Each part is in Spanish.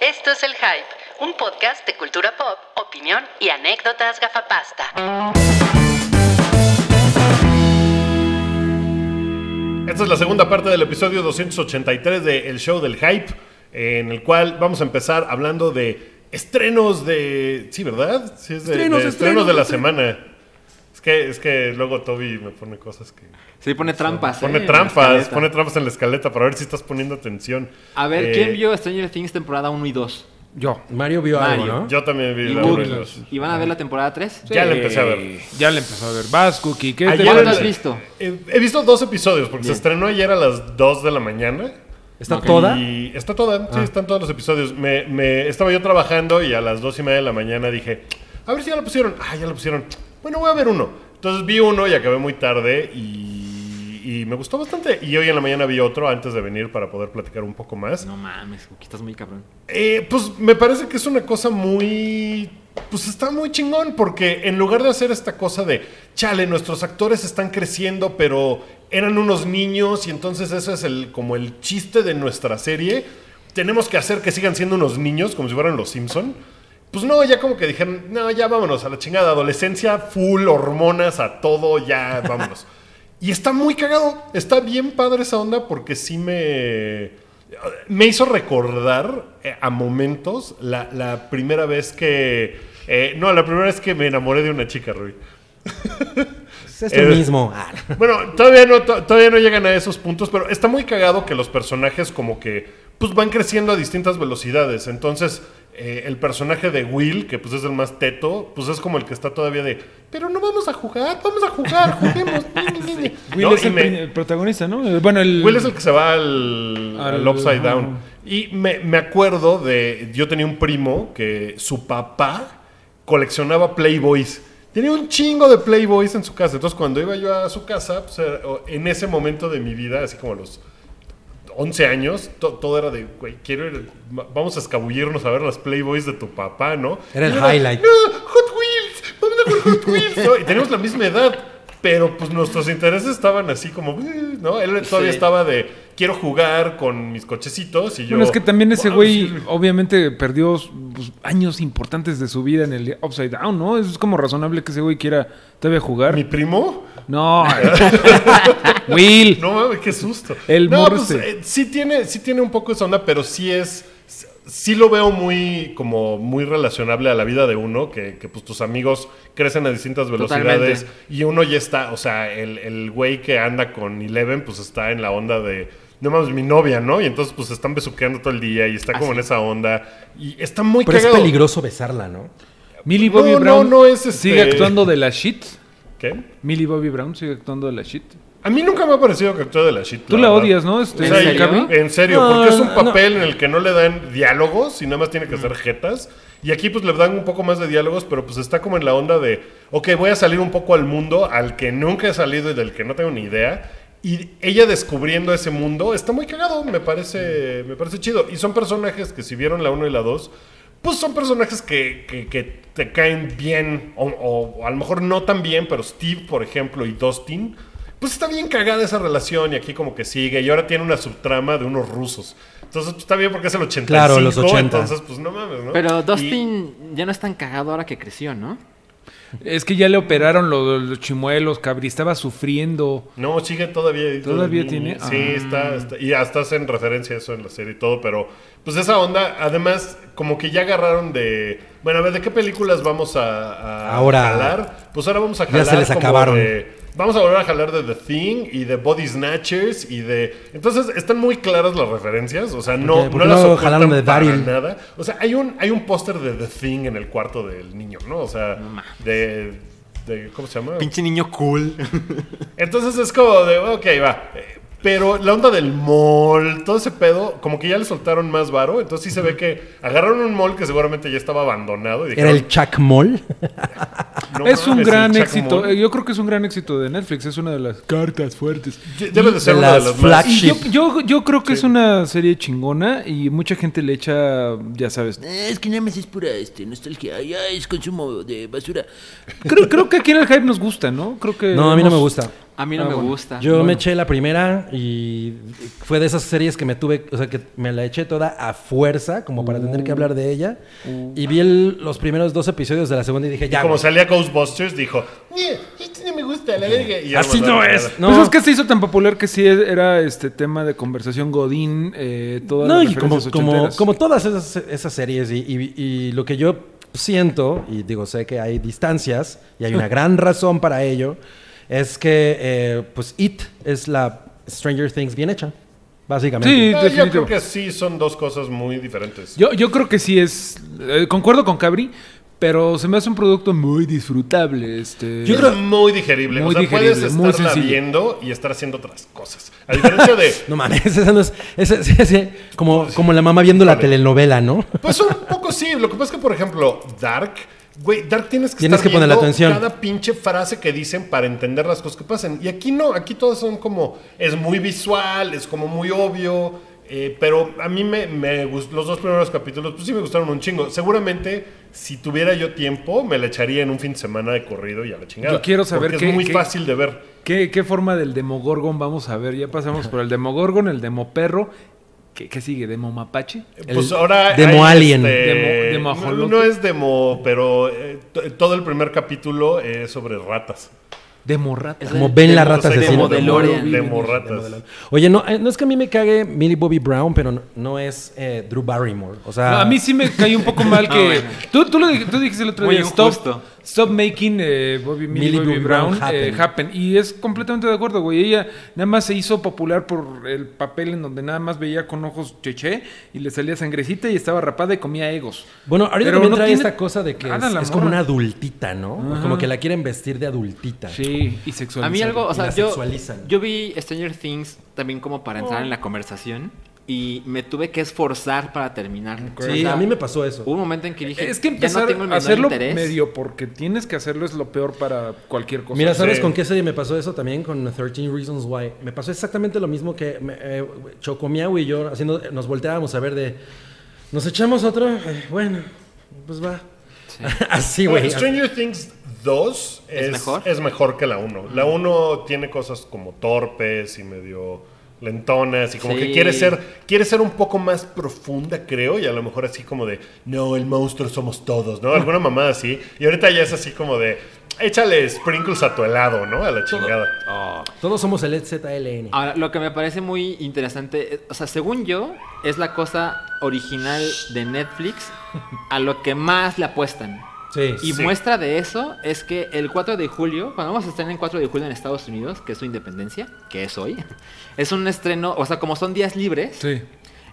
Esto es El Hype, un podcast de cultura pop, opinión y anécdotas gafapasta. Esta es la segunda parte del episodio 283 de El Show del Hype, en el cual vamos a empezar hablando de estrenos de... Sí, ¿verdad? Sí, es de Estrenos, de estrenos, de la estrenos. semana. Es que, es que luego Toby me pone cosas que... Sí, pone trampas. Pone ¿eh? la trampas, pone trampas en la escaleta para ver si estás poniendo atención. A ver, Eh, ¿quién vio Stranger Things temporada 1 y 2? Yo. Mario vio Mario. algo, ¿no? Yo también vi ¿Y la Wookie? uno y dos. ¿Y van a ver la temporada 3? Ya la empecé a ver. Eh, Ya le empezó a ver. Vas, Cookie. ¿Qué te Ayer ¿Cuánto el- has visto? Eh, he visto dos episodios porque se estrenó ayer a las 2 de la mañana. ¿Está toda? Y está toda, sí, están todos los episodios. Me, me- estaba yo trabajando y a las dos y media de la mañana dije, a ver si ya lo pusieron. Ah, ya lo pusieron. Bueno, voy a ver uno. Entonces vi uno y acabé muy tarde y, y me gustó bastante. Y hoy en la mañana vi otro antes de venir para poder platicar un poco más. No mames, Cookie, estás muy cabrón. Eh, pues me parece que es una cosa muy... Pues está muy chingón porque en lugar de hacer esta cosa de, chale, nuestros actores están creciendo, pero eran unos niños y entonces eso es el, como el chiste de nuestra serie, tenemos que hacer que sigan siendo unos niños como si fueran los Simpson. Pues no, ya como que dijeron, no, ya vámonos a la chingada, adolescencia, full, hormonas, a todo, ya vámonos. y está muy cagado, está bien padre esa onda porque sí me... Me hizo recordar eh, a momentos la, la primera vez que... eh, no, la primera vez que me enamoré de una chica, Rui. Es esto Eh, mismo. Ah, Bueno, todavía no, to- todavía no llegan a esos puntos, pero está muy cagado que los personajes como que pues van creciendo a distintas velocidades. Entonces, eh, el personaje de Will, que pues es el más teto, pues es como el que está todavía de, pero no vamos a jugar, vamos a jugar, juguemos. ni". Will ¿No? es el, me- pri- el protagonista, ¿no? Eh, Bueno, el. Will es el que se va al, Al- al Upside. Down. Y me, me acuerdo de. Yo tenía un primo que su papá coleccionaba Playboys. Tenía un chingo de Playboys en su casa. Entonces, cuando iba yo a su casa, pues, o- en ese momento de mi vida, así como los 11 años, to- todo era de, güey, quiero ir, va- vamos a escabullirnos a ver las Playboys de tu papá, ¿no? Era el highlight. No, Hot Wheels, vamos a jugar Hot Wheels. ¿no? Y teníamos la misma edad, pero pues nuestros intereses estaban así como, ¿no? Él todavía Sí. estaba de, quiero jugar con mis cochecitos y yo... Bueno, es que también ese "Wow, güey sí". obviamente perdió pues, años importantes de su vida en el Upside Down, ¿no? Es como razonable que ese güey quiera todavía jugar. ¿Mi primo? No. Will. No mames, qué susto. El no, pues, eh, sí tiene, sí tiene un poco esa onda, pero sí es. Sí lo veo muy, como muy relacionable a la vida de uno, que, que, pues tus amigos crecen a distintas velocidades Totalmente. y uno ya está, o sea, el, el güey que anda con Eleven, pues está en la onda de, no mames, mi novia, ¿no? Y entonces pues están besuqueando todo el día y está como en esa onda y está muy Pero es cagado. peligroso besarla, ¿no? Millie No, Bobby no, Brown no es, este- sigue actuando de la shit. ¿Qué? Millie Bobby Brown sigue actuando de la shit. A mí nunca me ha parecido que actúe de la shit. Tú la verdad. odias, ¿no? Este, O sea, ¿En serio? En serio, No, porque es un no. papel en el que no le dan diálogos y nada más tiene que hacer jetas. Y aquí pues le dan un poco más de diálogos, pero pues está como en la onda de, ok, voy a salir un poco al mundo al que nunca he salido y del que no tengo ni idea. Y ella descubriendo ese mundo está muy cagado, me parece, me parece chido. Y son personajes que si vieron la 1 y la 2, pues son personajes que, que- que te caen bien, o, o- o a lo mejor no tan bien, pero Steve, por ejemplo, y Dustin, pues está bien cagada esa relación y aquí como que sigue. Y ahora tiene una subtrama de unos rusos. Entonces pues, está bien porque es el 85. Claro, los 80. Entonces, pues no mames, ¿no? Pero Y- Dustin ya no es tan cagado ahora que creció, ¿no? Es que ya le operaron los, los chimuelos, Cabri. Estaba sufriendo. No, sigue todavía. ¿Todavía tiene? Sí, Ah. está, está- Y hasta hacen referencia a eso en la serie y todo, pero pues esa onda, además, como que ya agarraron de. Bueno, a ver, ¿de qué películas vamos a, a Ahora- jalar? Pues ahora vamos a Ya jalar. se les como acabaron. de- vamos a volver a jalar de The Thing y de Body Snatchers y de. Entonces están muy claras las referencias, o sea, no, ¿Por qué- por no qué las no ocultan jalaron de para Daryl? nada. O sea, hay un, hay un póster de The Thing en el cuarto del niño, ¿no? O sea, de, de. ¿Cómo se llama? Pinche niño cool. Entonces es como de, ok, va. Pero la onda del mall, todo ese pedo, como que ya le soltaron más varo. Entonces sí se ve que agarraron un mall que seguramente ya estaba abandonado. Y Era el Chuck Moll. "No es un gran éxito. Mall". Yo creo que es un gran éxito de Netflix. Es una de las cartas fuertes. Debe de ser de una de las más. Y yo, yo, yo creo que es una serie chingona y mucha gente le echa, ya sabes. Eh, Es que nada más es pura este, nostalgia. Ya es consumo de basura. Creo, creo que aquí en el hype nos gusta, ¿no? Creo que No, a mí no me gusta. A mí no Ah, me bueno. gusta. Yo me eché la primera y fue de esas series que me tuve, o sea, que me la eché toda a fuerza, como para tener que hablar de ella. Y vi el- los primeros dos episodios de la segunda y dije, ya. Como güey. salía Ghostbusters, dijo, "Nie, esto no me gusta, la verga. Y Así no es. No. Pues es que se hizo tan popular que sí era este tema de conversación Godín, eh, todas No, las y como, como, como todas esas, esas series, y, y- y lo que yo siento, y digo, sé que hay distancias, y hay una gran razón para ello, es que, eh, pues, It es la Stranger Things bien hecha, básicamente. Sí. Ah, yo definitivo. creo que sí son dos cosas muy diferentes. Yo, yo creo que sí es. eh, concuerdo con Cabri, pero se me hace un producto muy disfrutable. Este, Yo creo muy digerible. Muy o sea, digerible, puedes muy estarla sencillo. viendo y estar haciendo otras cosas. A diferencia de. No mames, esa no es. esa- sí, sí, como, como la mamá viendo la telenovela, ¿no? Pues un poco sí. Lo que pasa es que, por ejemplo, Dark. Güey, Dark tienes que Tienes estar que viendo atención. cada pinche frase que dicen para entender las cosas que pasan. Y aquí no, aquí todas son como. Es muy visual, es como muy obvio. eh, pero a mí me, me gust- los dos primeros capítulos, pues sí me gustaron un chingo. Seguramente, si tuviera yo tiempo, me la echaría en un fin de semana de corrido y a la chingada. Yo quiero saber porque qué- es muy qué- fácil de ver. ¿Qué, qué forma del Demogorgon vamos a ver? Ya pasamos por el Demogorgon, el Demoperro. ¿Qué, qué sigue? ¿Demo Mapache? Pues ahora. Demo hay, Alien. este, Demo- demo no, es demo, pero eh, todo el primer capítulo es sobre ratas. Demorrata. Es Como el- Ben la Demo- rata o sea, asesina. demo- demo- DeLorean. Demo ratas. Oye, no, eh, no es que a mí me cague Millie Bobby Brown, pero no, no es eh, Drew Barrymore. O sea, No, a mí sí me cayó un poco mal que. bueno. tú, tú, lo, tú dijiste el otro Muy día: injusto. stop making eh, Bobby, Millie Millie Bobby Brown, eh, happen. Y es completamente de acuerdo, güey. Ella nada más se hizo popular por el papel en donde nada más veía con ojos cheche y le salía sangrecita y estaba rapada y comía egos. Bueno, ahorita Pero también no trae tiene esta cosa de que es, como una adultita, ¿no? Como que la quieren vestir de adultita. Sí, y sexual. A mí algo, o sea, yo, sexualizan. yo vi Stranger Things también como para entrar en la conversación y me tuve que esforzar para terminar. O Sí, sea, a mí me pasó eso. Hubo un momento en que dije, Es que ya empezar no tengo el a menor hacerlo interés. medio porque tienes que hacerlo es lo peor para cualquier cosa. Mira, ¿sabes Sí. con qué serie me pasó eso también? Con 13 Reasons Why. Me pasó exactamente lo mismo que me- eh, Chocomiao y yo haciendo, nos volteábamos a ver de. ¿Nos echamos otro? Eh, bueno, pues va. Así, güey. Stranger Things 2 es, ¿Es mejor? es mejor que la 1. La 1 tiene cosas como torpes y medio lentonas y como Sí. que quiere ser quiere ser un poco más profunda, creo, y a lo mejor así como de, no, el monstruo somos todos, ¿no? Alguna mamada así. Y ahorita ya es así como de, échale sprinkles a tu helado, ¿no? A la chingada. Todos somos el ZLN. Ahora, lo que me parece muy interesante, eh, o sea, según yo, es la cosa original de Netflix a lo que más le apuestan. Sí. Y Sí. muestra de eso es que el 4 de julio, cuando vamos a estar en el 4 de julio en Estados Unidos, que es su independencia, que es hoy, es un estreno, o sea, como son días libres, Sí.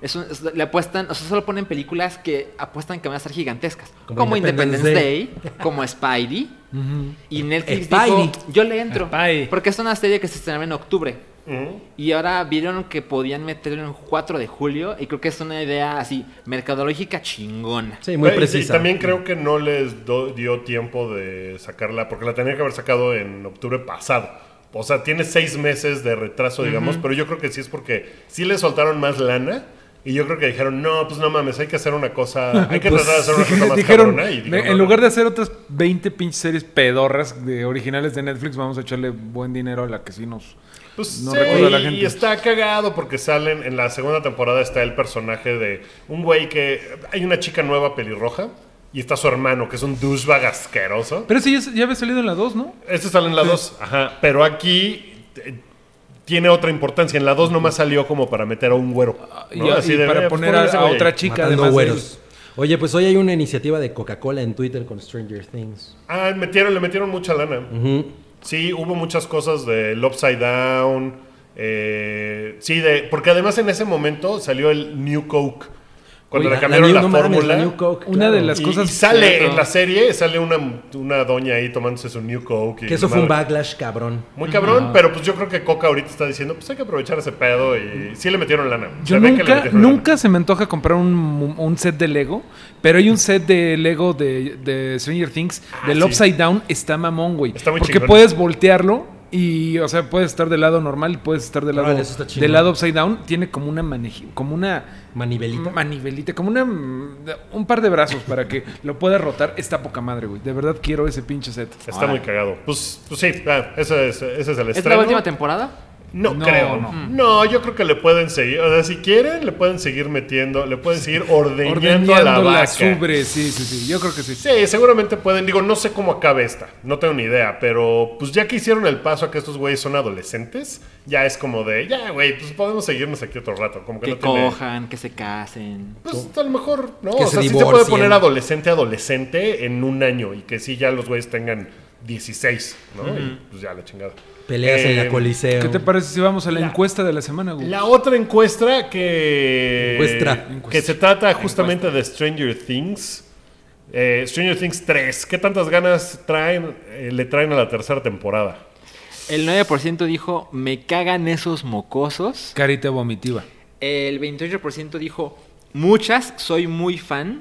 es un- es- le apuestan, o sea, solo ponen películas que apuestan que van a ser gigantescas. Como Como, Independence Day, como Spidey. Y Netflix Spidey. dijo, yo le entro. Spidey. Porque es una serie que se estrenaba en octubre. Y ahora vieron que podían meterlo en 4 de julio. Y creo que es una idea así, mercadológica chingona. Sí, muy Güey, y precisa. también creo que no les do- dio tiempo de sacarla, porque la tenía que haber sacado en octubre pasado. O sea, tiene seis meses de retraso, digamos, pero yo creo que sí es porque sí le soltaron más lana. Y yo creo que dijeron, no, pues no mames, hay que hacer una cosa, hay que Pues, tratar de hacer una cosa más dijeron, cabrona", y "Me- dijeron, en "No, lugar no". de hacer otras 20 pinches series pedorras de originales de Netflix, vamos a echarle buen dinero a la que sí nos... Pues No sí, recuerdo a la y gente. está cagado porque salen en la segunda temporada está el personaje de un güey que hay una chica nueva pelirroja y está su hermano que es un douchebag asqueroso. Pero ese ya, ya había salido en la 2, ¿no? Este sale en la 2, ajá, pero aquí eh, tiene otra importancia. En la 2 nomás salió como para meter a un güero. Y, ¿no? Así y de, para eh, pues poner ese a, otra chica de güeros. Oye, pues hoy hay una iniciativa de Coca-Cola en Twitter con Stranger Things. Ah, metieron, le metieron mucha lana. Ujú. Sí, hubo muchas cosas del Upside Down. eh, sí, de, porque además en ese momento salió el New Coke. Cuando Oye, le cambiaron la, no mames, fórmula. New Coke, Una claro. de las y, cosas- y sale Cierto. en la serie, sale una, una doña ahí tomándose su New Coke. y Que eso fue un backlash cabrón. Muy cabrón, pero pues yo creo que Coca ahorita está diciendo, pues hay que aprovechar ese pedo y sí le metieron lana. Yo Se ve que le nunca, metieron nunca se me antoja comprar un, un set de Lego, pero hay un set de Lego de, de Stranger Things, del Ah, sí. Upside Down, está mamón, güey. Está muy Porque chingón. puedes voltearlo Y, o sea, puedes estar del lado normal y puedes estar del lado, del lado upside down. Tiene como una maneji- como una Manivelita. manivelita, como una un par de brazos para que lo puedas rotar. Está poca madre, güey. De verdad quiero ese pinche set. Está muy cagado. Pues, pues sí, ese, es, ese es el ¿Es estreno. la última temporada? No, No, creo. no. No. yo creo que le pueden seguir. O sea, si quieren, le pueden seguir metiendo, le pueden seguir ordeñando, Ordeñando a la la, vaca. subre, sí, sí, sí. Yo creo que sí. Sí, seguramente pueden. Digo, no sé cómo acabe esta. No tengo ni idea. Pero pues ya que hicieron el paso a que estos güeyes son adolescentes, ya es como de, ya, güey, pues podemos seguirnos aquí otro rato. Como que, Que no tiene- cojan, que se casen. Pues a lo mejor, ¿no? Que o se sea, sí se puede poner adolescente a adolescente en un año y que sí ya los güeyes tengan 16, ¿no? Y pues ya la chingada. Peleas en Eh, la coliseo. ¿Qué te parece si vamos a la, La- encuesta de la semana, güey? La otra encuesta que. Encuesta. Que se trata justamente de Stranger Things. Eh, Stranger Things 3. ¿Qué tantas ganas traen, eh, le traen a la tercera temporada? El 9% dijo, me cagan esos mocosos. Carita vomitiva. El 28% dijo, muchas, soy muy fan.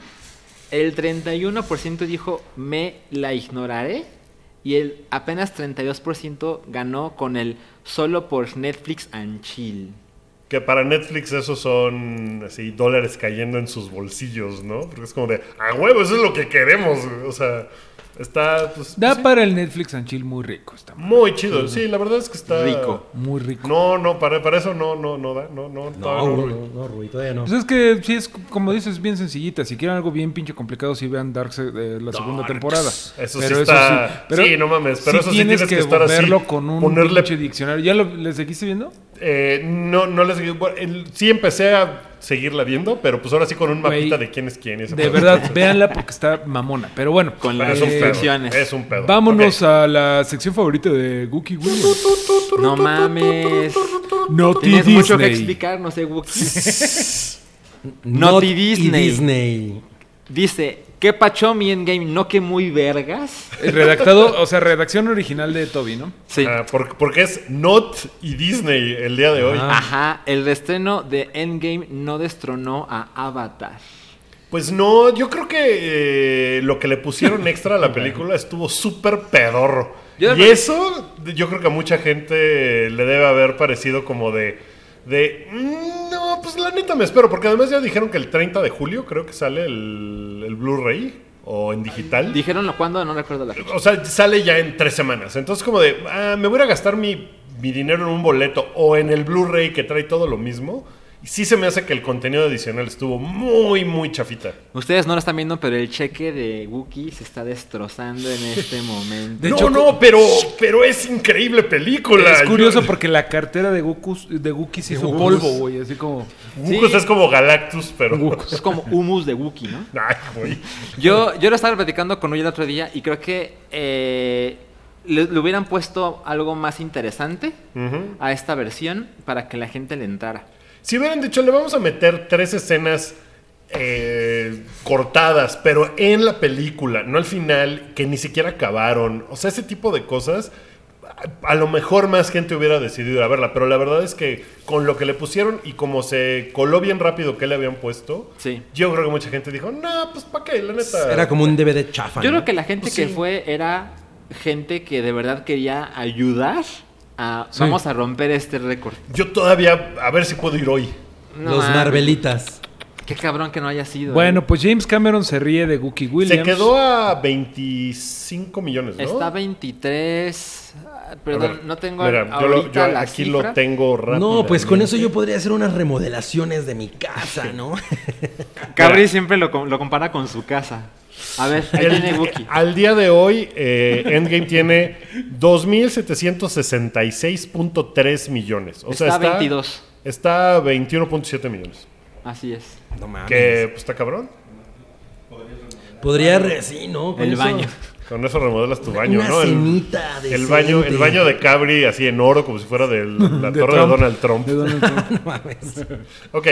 El 31% dijo, me la ignoraré. Y el apenas 32% ganó con el solo por Netflix and chill. Que para Netflix esos son así dólares cayendo en sus bolsillos, ¿no? Porque es como de, a huevo, eso es lo que queremos. O sea, está pues, Da sí, para el Netflix and chill muy rico. Está muy chido. Sí, la verdad es que está Rico. muy rico. No, no, para, para eso no, no, no da, no, no, No, todavía no, no. no, no, Rui, todavía no. Pues es que sí es, como dices, bien sencillita. Si quieren algo bien pinche complicado, sí vean Darkseid de la segunda temporada. Eso Pero sí está- sí, no mames, pero eso sí tienes tienes que, que estar así, verlo con un ponerle- pinche diccionario. ¿Ya lo, le seguiste viendo? Eh, no, no les bueno, el- sí empecé a seguirla viendo, pero pues ahora sí con un mapita de quién es quién. y ese De verdad, véanla porque está mamona. Pero bueno, Con las es un pedo. instrucciones. Es un pedo. vámonos a la sección favorita de Gookie Williams. No mames. Naughty Tienes mucho que explicar, no sé, Wookie. Not Disney. Disney. Dice, ¿qué pacho mi endgame? ¿No que muy vergas? Redactado, o sea, redacción original de Toby, ¿no? Sí. Ah, por- porque es Not y Disney el día de hoy. Ah. Ajá, el reestreno de Endgame no destronó a Avatar. Pues no, yo creo que eh, lo que le pusieron extra a la película estuvo súper pedorro. Yo- y eso, yo creo que a mucha gente le debe haber parecido como de. de "Mm, no, pues la neta me espero. Porque además ya dijeron que el 30 de julio creo que sale el, el Blu-ray o en digital. Dijeron lo cuándo, no recuerdo la fecha. O sea, sale ya en tres semanas. Entonces, como de, ah, me voy a gastar mi, mi dinero en un boleto o en el Blu-ray que trae todo lo mismo. Sí se me hace que el contenido adicional estuvo muy, muy chafita. Ustedes no lo están viendo, pero el cheque de Wookiee se está destrozando en este momento. De no, hecho, no, pero, pero es increíble película. Es curioso Yo- porque la cartera de Goku de Wookiee se hizo polvo, güey. Así como. Goku Sí. es como Galactus, pero. Es como humus de Wookiee, ¿no? Ay, güey. Yo, yo lo estaba platicando con Uy el otro día y creo que eh, le, le hubieran puesto algo más interesante a esta versión para que la gente le entrara. Si hubieran dicho, le vamos a meter tres escenas eh, cortadas, pero en la película, no al final, que ni siquiera acabaron. O sea, ese tipo de cosas, a, a lo mejor más gente hubiera decidido ir a verla, pero la verdad es que con lo que le pusieron y como se coló bien rápido que le habían puesto, Sí. yo creo que mucha gente dijo, no, pues ¿para qué? La neta. Era como un DVD chafa. Yo ¿no? creo que la gente Pues que sí. fue era gente que de verdad quería ayudar a... Sí. Vamos a romper este récord. Yo todavía, a ver si puedo ir hoy. No Los Marvelitas. Qué cabrón que no haya sido. Bueno, ¿eh? pues James Cameron se ríe de Gookie Williams. Se quedó a 25 millones, ¿no? Está 23... Perdón, ver, no tengo mira, yo, lo- yo la aquí cifra. lo tengo rápido. No, pues con eso yo podría hacer unas remodelaciones de mi casa, ¿no? Cabri siempre lo, com- lo compara con su casa. A ver, ahí El- tiene Wookiee. al día de hoy, eh, Endgame tiene 2.766.3 millones. O sea, Está está 22. Está 21.7 millones. Así es. No mames. Que pues, está cabrón. Podría, re- sí, ¿no? Con El eso- baño. Con eso remodelas tu baño, Una ¿no? El, cenita el baño, el baño de Cabri así en oro, como si fuera de la De torre Trump. de Donald Trump. De Donald Trump. No mames. Ok.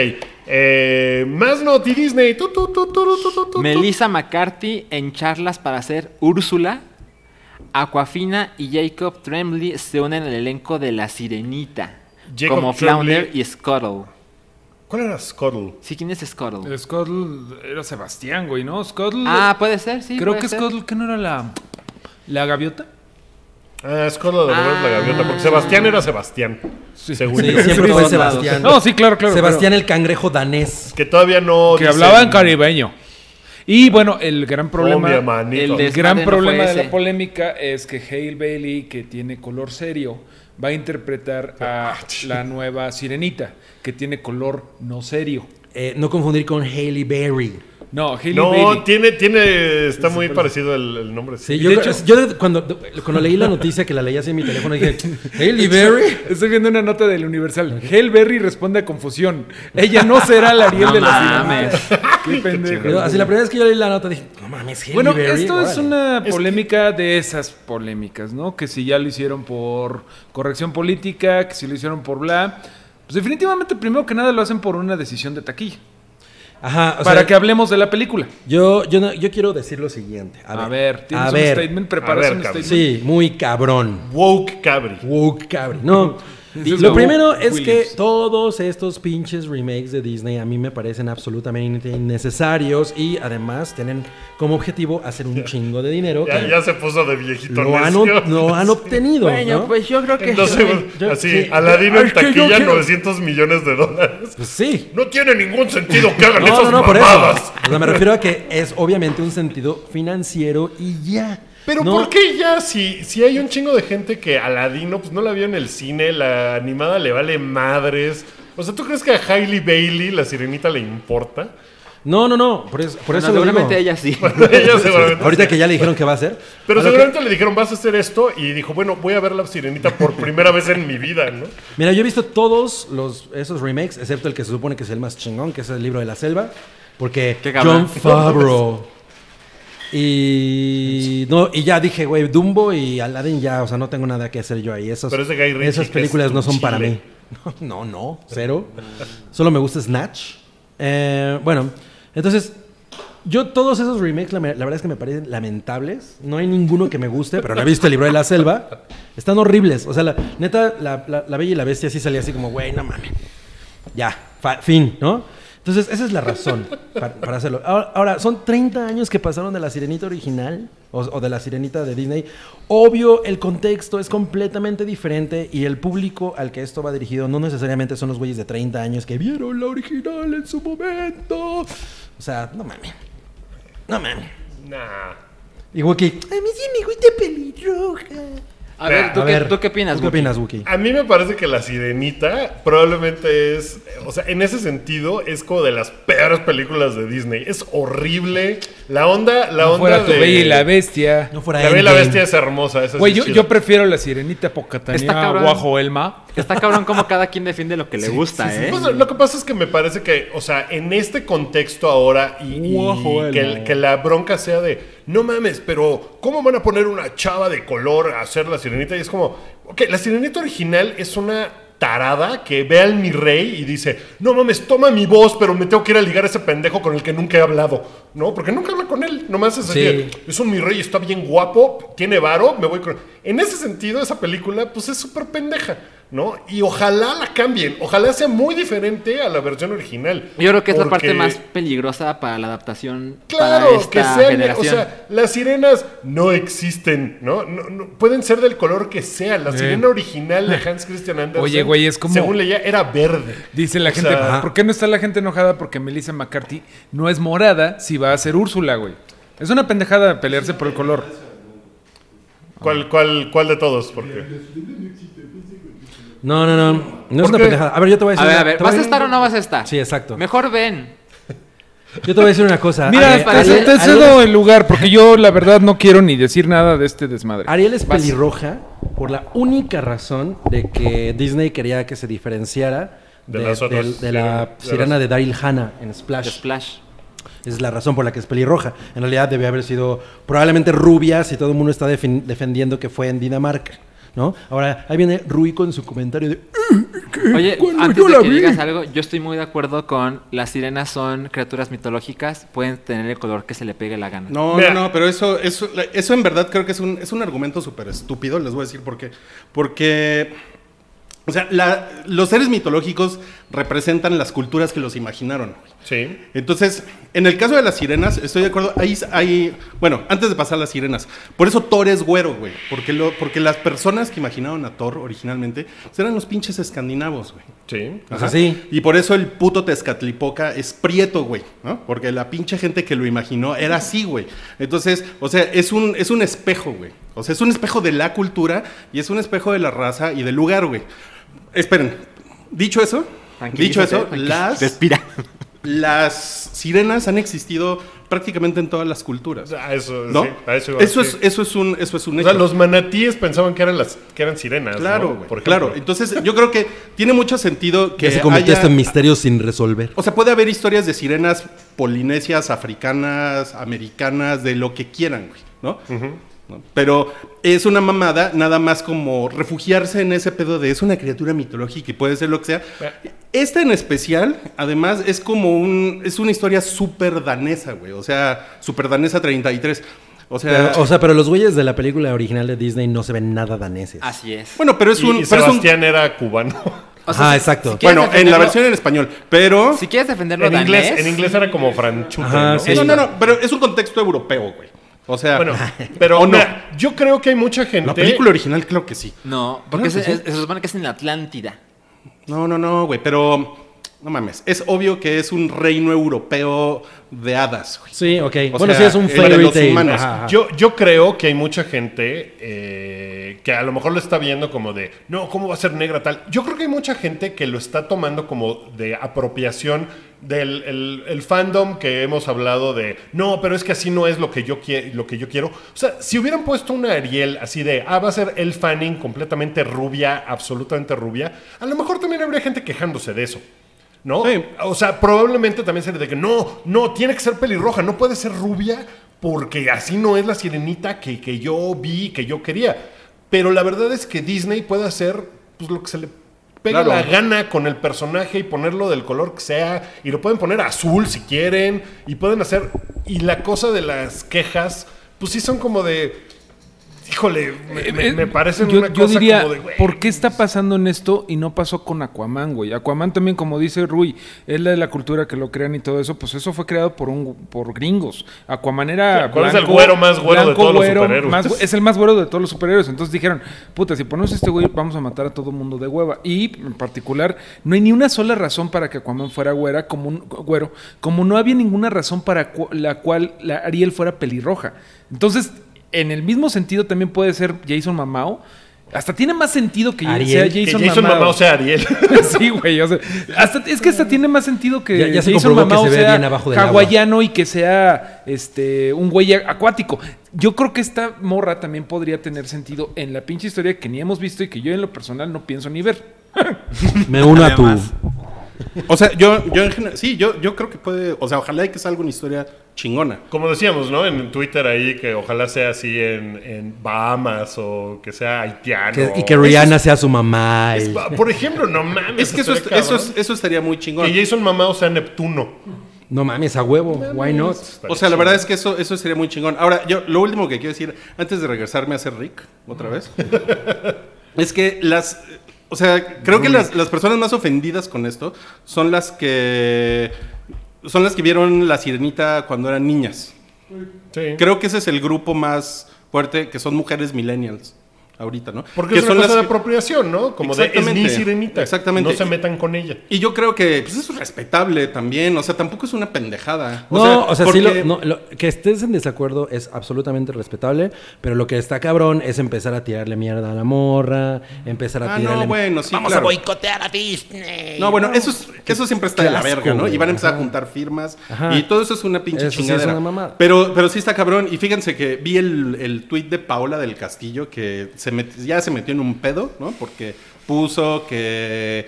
eh, más Naughty Disney. Tu, tu, tu, tu, tu, tu, tu, tu. Melissa McCarthy en charlas para ser Úrsula. Aquafina y Jacob Tremblay se unen al elenco de La Sirenita. Jacob como Tremblay. Flounder y Scuttle. ¿Cuál era Scuttle? ¿Sí quién es Scuttle? Scuttle era Sebastián, güey, ¿no? Scuttle. Ah, puede ser, sí. creo puede que ser. Scuttle, ¿qué no era la, la gaviota? Ah, es con lo de Roberto la gaviota, porque Sebastián era Sebastián. Según Sí, yo. siempre Sí, fue. Sebastián. No, sí, claro, claro. Sebastián el cangrejo danés. Que todavía no. que dicen- hablaba en caribeño. Y bueno, el gran problema. Oh, mi hermanito. el gran no problema de la polémica es que Hale Bailey, que tiene color serio, va a interpretar a la nueva sirenita, que tiene color no serio. Eh, no confundir con Haley Berry. No, Haley No, Bailey. tiene, tiene, está muy parecido el, el nombre. Sí, yo, de hecho- yo cuando, cuando leí la noticia que la leí así en mi teléfono dije, Haley Berry. Estoy viendo una nota del Universal. Hale Berry responde a confusión. Ella no será la Ariel No de la mames. Qué pendejo. Así la primera vez que yo leí la nota dije, no mames, Haley Bueno, Berry. esto es órale". una polémica de esas polémicas, ¿no? Que si ya lo hicieron por corrección política, que si lo hicieron por bla. Pues definitivamente, primero que nada, lo hacen por una decisión de taquilla. Ajá, o para sea, que hablemos de la película. yo, yo, no- yo quiero decir lo siguiente. A, A ver, tienes a un ver. statement, preparas ver, un cabrón. statement. Sí, muy cabrón. Woke Cabri. Woke cabri. No. Lo primero es Williams. que todos estos pinches remakes de Disney a mí me parecen absolutamente innecesarios y además tienen como objetivo hacer un chingo de dinero. Ya, ya se puso de viejito lo, han, lo han obtenido. Bueno, ¿no? pues yo creo que. Entonces, yo- así, sí. Aladino en taquilla, quiero- 900 millones de dólares. Pues sí. No tiene ningún sentido que hagan No, esas no, no, por eso. mamadas. O sea, me refiero a que es obviamente un sentido financiero y ya. Pero No- ¿por qué ya? Si, si hay un chingo de gente que Aladino pues no la vio en el cine, la animada le vale madres. O sea, ¿tú crees que a Hailey Bailey la sirenita le importa? No, no, no. Por eso, por Bueno, eso lo seguramente digo. ella sí. Ella seguramente. Ahorita que ya le dijeron que va a hacer. Pero A lo que- seguramente le dijeron, vas a hacer esto, y dijo, bueno, voy a ver la sirenita por primera vez en mi vida, ¿no? Mira, yo he visto todos los, esos remakes, excepto el que se supone que es el más chingón, que es el libro de la selva. Porque Qué cabrón. John Favreau. Y, no, y ya dije, güey, Dumbo y Aladdin ya, o sea, no tengo nada que hacer yo ahí. Esos, Pero Ritchie, esas películas no son para mí. No, no, cero. Solo me gusta Snatch. Eh, bueno, entonces, yo todos esos remakes, la, la verdad es que me parecen lamentables. No hay ninguno que me guste, pero no he visto el libro de la selva. Están horribles. O sea, la, neta, la, la- la Bella y la Bestia sí salía así como, güey, no mames. Ya, fa- fin, ¿no? Entonces, esa es la razón para, para hacerlo. Ahora, ahora, son 30 años que pasaron de la sirenita original o, o de la sirenita de Disney. Obvio, el contexto es completamente diferente y el público al que esto va dirigido no necesariamente son los güeyes de 30 años que vieron la original en su momento. O sea, no mames. No mames. Nah. Y Wookie, A mí sí me gusta pelirroja. A ver, ¿tú, a qué, ver, ¿tú qué opinas, ¿Tú qué opinas, Wookie? A mí me parece que La Sirenita probablemente es, o sea, en ese sentido es como de las peores películas de Disney. Es horrible. La onda, la No onda fuera tu de bella y la bestia. No fuera La Bella y la. Bestia es hermosa. esa Güey, es yo, prefiero la sirenita cabrón. Guajo Elma. Está cabrón como cada quien defiende lo que le gusta, ¿eh? Pues, lo que pasa es que me parece que, o sea, en este contexto ahora y, que la bronca sea de, no mames, pero ¿cómo van a poner una chava de color a hacer la sirenita? Y es como, ok, la sirenita original es una tarada que ve al mi rey y dice, no mames, toma mi voz, pero me tengo que ir a ligar a ese pendejo con el que nunca he hablado, ¿no? Porque nunca habla con él, nomás es así, Sí. es un mi rey, está bien guapo, tiene varo, me voy con... En ese sentido, esa película, pues es súper pendeja, ¿no? Y ojalá la cambien, ojalá sea muy diferente a la versión original. Yo creo que es la parte más peligrosa para la adaptación Claro, para esta que sean, generación. o sea, las sirenas no existen, ¿no? No- no- Pueden ser del color que sea. La sirena original de Hans Christian Andersen, Oye, güey, es como- según leía, era verde. Dice la O gente, sea, ¿por qué no está la gente enojada? Porque Melissa McCarthy no es morada si va a ser Úrsula, güey. Es una pendejada pelearse por el color. ¿Cuál, cuál, cuál de todos? Porque No, no, no. No es ¿Por una qué? pendejada. A ver, yo te voy a decir. A ver, una- a ver, ¿vas a estar o no vas a estar? Sí, exacto. Mejor ven. Yo te voy a decir una cosa. Mira, te, Ariel- te Ariel cedo es- el lugar porque yo la verdad no quiero ni decir nada de este desmadre. Ariel es Vas. pelirroja por la única razón de que Disney quería que se diferenciara De de, las otras de la sirena de Daryl Hannah en Splash. Splash. Esa es la razón por la que es pelirroja. En realidad debe haber sido probablemente rubia si todo el mundo está defen- defendiendo que fue en Dinamarca. ¿No? Ahora, ahí viene Rui con su comentario de. Oye, Cuando antes yo de que vi. digas algo, yo estoy muy de acuerdo con las sirenas son criaturas mitológicas, pueden tener el color que se le pegue la gana. No, Mira. no, no, pero eso, eso, eso en verdad creo que es un, es un argumento súper estúpido, les voy a decir por qué. Porque O sea, la- los seres mitológicos representan las culturas que los imaginaron. Sí. Entonces, en el caso de las sirenas, estoy de acuerdo. Ahí hay. Bueno, antes de pasar a las sirenas. Por eso Thor es güero, güey. Porque, lo, porque las personas que imaginaron a Thor originalmente pues, eran los pinches escandinavos, güey. Sí. Sea, sí. Y por eso el puto Tezcatlipoca es prieto, güey, ¿no? Porque la pinche gente que lo imaginó era así, güey. Entonces, o sea, es un, es un espejo, güey. O sea, es un espejo de la cultura y es un espejo de la raza y del lugar, güey. Esperen, dicho eso, dicho eso, las, Respira. las sirenas han existido prácticamente en todas las culturas. A eso, ¿No? sí, a eso, iba a eso, es, eso es un, eso es un O sea, hecho. los manatíes pensaban que eran las que eran sirenas. Claro, ¿no? güey. Por Claro. Entonces, yo creo que tiene mucho sentido que Que se convirtió haya- en misterios sin resolver. O sea, puede haber historias de sirenas polinesias, africanas, americanas, de lo que quieran, güey, ¿no? ¿No? Pero es una mamada nada más como refugiarse en ese pedo de es una criatura mitológica y puede ser lo que sea. Esta en especial, además, es como un... Es una historia súper danesa, güey. O sea, súper danesa 33. O sea... Pero, o sea, pero los güeyes de la película original de Disney no se ven nada daneses. Así es. bueno, pero es Y- un... y pero es un- Sebastián era cubano. O sea, Ajá, si- exacto. si bueno, en la versión en español. Pero... Si quieres defenderlo en, inglés, danés, en inglés era como franchute, ¿no? sí. No, no, no, pero es un contexto europeo, güey. O sea... Bueno, pero ¿O no? mira, yo creo que hay mucha gente. La película original creo que sí. No, porque que se, sí. se supone que es en la Atlántida. No, no, no, güey, pero no mames. Es obvio que es un reino europeo de hadas, güey. Sí, ok. O bueno, sea, sí es un fairy tale. humanos. Ajá, ajá. Yo, yo creo que hay mucha gente eh, que a lo mejor lo está viendo como de, no, ¿cómo va a ser negra tal? Yo creo que hay mucha gente que lo está tomando como de apropiación del el, el fandom que hemos hablado de, no, pero es que así no es lo que yo, lo que yo quiero. O sea, si hubieran puesto una Ariel así de, ah, va a ser el fanning completamente rubia, absolutamente rubia, a lo mejor también habría gente quejándose de eso. ¿No? Sí. O sea, probablemente también sería de que no, no, tiene que ser pelirroja, no puede ser rubia porque así no es la sirenita que, que yo vi, que yo quería. Pero la verdad es que Disney puede hacer pues, lo que se le pega Claro. la gana con el personaje y ponerlo del color que sea. Y lo pueden poner azul si quieren. Y pueden hacer. Y la cosa de las quejas, pues sí son como de. Híjole, me, me- Eh, me parecen yo, una yo cosa diría, como de. güey, ¿por qué está pasando en esto y no pasó con Aquaman, güey? Aquaman también, como dice Rui, es la de la cultura que lo crean y todo eso, pues eso fue creado por un por gringos. Aquaman era ¿cuál es el güero más güero de todos los superhéroes? más es el más güero de todos los superhéroes. Entonces dijeron, puta, si ponemos a este güey, vamos a matar a todo mundo de hueva. Y en particular, no hay ni una sola razón para que Aquaman fuera güera, como un güero, como no había ninguna razón para cu- la cual la Ariel fuera pelirroja. Entonces, en el mismo sentido también puede ser Jason Mamao. Hasta tiene más sentido que Ariel. sea que Jason, Jason Mamao. Mamao sea Ariel. sí, güey. o sea, hasta, es que hasta tiene más sentido que Ya- ya se Jason comprobó que Mamao se sea agua. hawaiano y que sea este un güey acuático. Yo creo que esta morra también podría tener sentido en la pinche historia que ni hemos visto y que yo en lo personal no pienso ni ver. Me uno a tu. O sea, yo, yo en general, sí, yo, yo creo que puede, o sea, ojalá y que salga una historia chingona. Como decíamos, ¿no? En Twitter ahí que ojalá sea así en, en Bahamas o que sea haitiano. Que- y que Rihanna sea su mamá. y- Es- Por ejemplo, no mames. Es que eso, es- estaría eso, es- eso estaría muy chingón. Que Jason Mamao sea Neptuno. No mames, a huevo. Why not? O sea, la verdad es que eso, eso sería muy chingón. Ahora, yo lo último que quiero decir, antes de regresarme a ser Rick, otra vez, es que las... O sea, creo que las, las personas más ofendidas con esto son las que... Son las que vieron la sirenita cuando eran niñas. Sí. Creo que ese es el grupo más fuerte, que son mujeres millennials. Ahorita, ¿no? Porque que es una son cosa de que- apropiación, ¿no? Como de es Exactamente. mi sirenita. Exactamente. No se metan con ella. Y yo creo que pues, eso es respetable también. O sea, tampoco es una pendejada. no, o sea, sí, porque- lo- no, lo- que estés en desacuerdo es absolutamente respetable, pero lo que está cabrón es empezar a tirarle mierda a la morra, empezar a Ah, tirarle... no, bueno, sí, Vamos claro. a boicotear a Disney. No, bueno, eso, es, eso siempre está de la verga, ¿no? Y van a empezar Ajá. a juntar firmas. Ajá. Y todo eso es una pinche Eso sí es chingadera. una mamada. Pero, pero sí está cabrón. Y fíjense que vi el, el tweet de Paola del Castillo que se ya se metió en un pedo, ¿no? Porque puso que.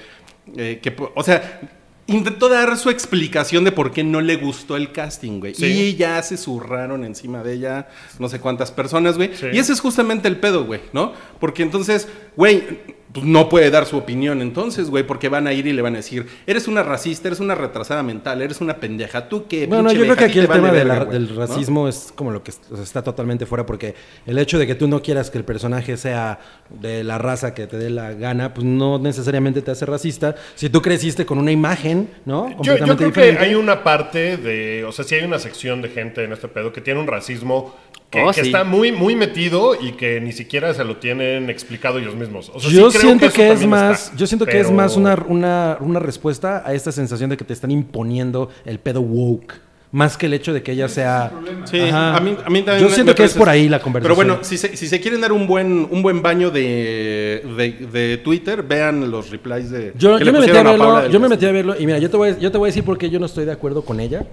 eh, que o sea. Intentó dar su explicación de por qué no le gustó el casting, güey. Sí. Y ya se zurraron encima de ella no sé cuántas personas, güey. Sí. Y ese es justamente el pedo, güey, ¿no? Porque entonces, güey, pues no puede dar su opinión entonces, güey, porque van a ir y le van a decir, eres una racista, eres una retrasada mental, eres una pendeja, tú qué Bueno, yo creo que aquí el tema de la- güey", del ¿no? racismo es como lo que o sea, está totalmente fuera, porque el hecho de que tú no quieras que el personaje sea de la raza que te dé la gana, pues no necesariamente te hace racista. Si tú creciste con una imagen, ¿no? Yo, yo creo diferente. que hay una parte de, o sea, sí hay una sección de gente en este pedo que tiene un racismo que, Oh, que sí. está muy, muy metido y que ni siquiera se lo tienen explicado ellos mismos. O sea, sí yo creo siento que, es más, está, yo siento que es más una, una, una respuesta a esta sensación de que te están imponiendo el pedo woke. Más que el hecho de que ella sea. Sí, a mí, a mí también Yo siento me que es por ahí la conversación. Pero bueno, si se, si se quieren dar un buen, un buen baño de, de, de Twitter, vean los replies de. Yo, que yo le me metí a verlo, yo me metí a verlo y mira, yo te voy, a- yo te voy a decir por qué yo no estoy de acuerdo con ella.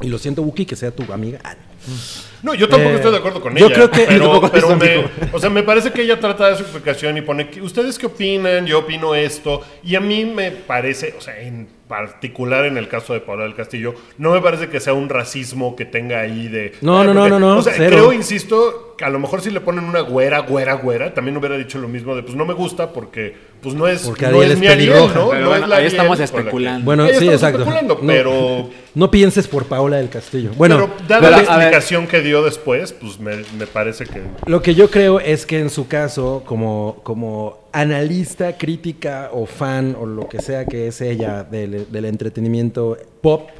Y lo siento, Wookie, que sea tu amiga. Ah, No, yo tampoco Eh, estoy de acuerdo con yo ella. creo que- pero, yo pero estoy me, o sea, me parece que ella trata de su explicación y pone, que, ¿ustedes qué opinan? Yo opino esto. Y a mí me parece, o sea, en particular en el caso de Paula del Castillo, no me parece que sea un racismo que tenga ahí de... No, Ay, no, no, porque- no, no, O sea, cero. creo, insisto, que a lo mejor si le ponen una güera, güera, güera, también hubiera dicho lo mismo de, pues no me gusta porque, pues no es, Porque no Ariel es es mi Ariel. ¿no? Pero No bueno, es la ahí Ariel estamos que- especulando. Bueno, Ahí sí, estamos exacto. especulando, No, pero... No pienses por Paula del Castillo. Bueno, pero dada la explicación que dio después, pues me, me parece que... Lo que yo creo es que en su caso, como, como analista, crítica o fan o lo que sea que es ella del, del entretenimiento pop,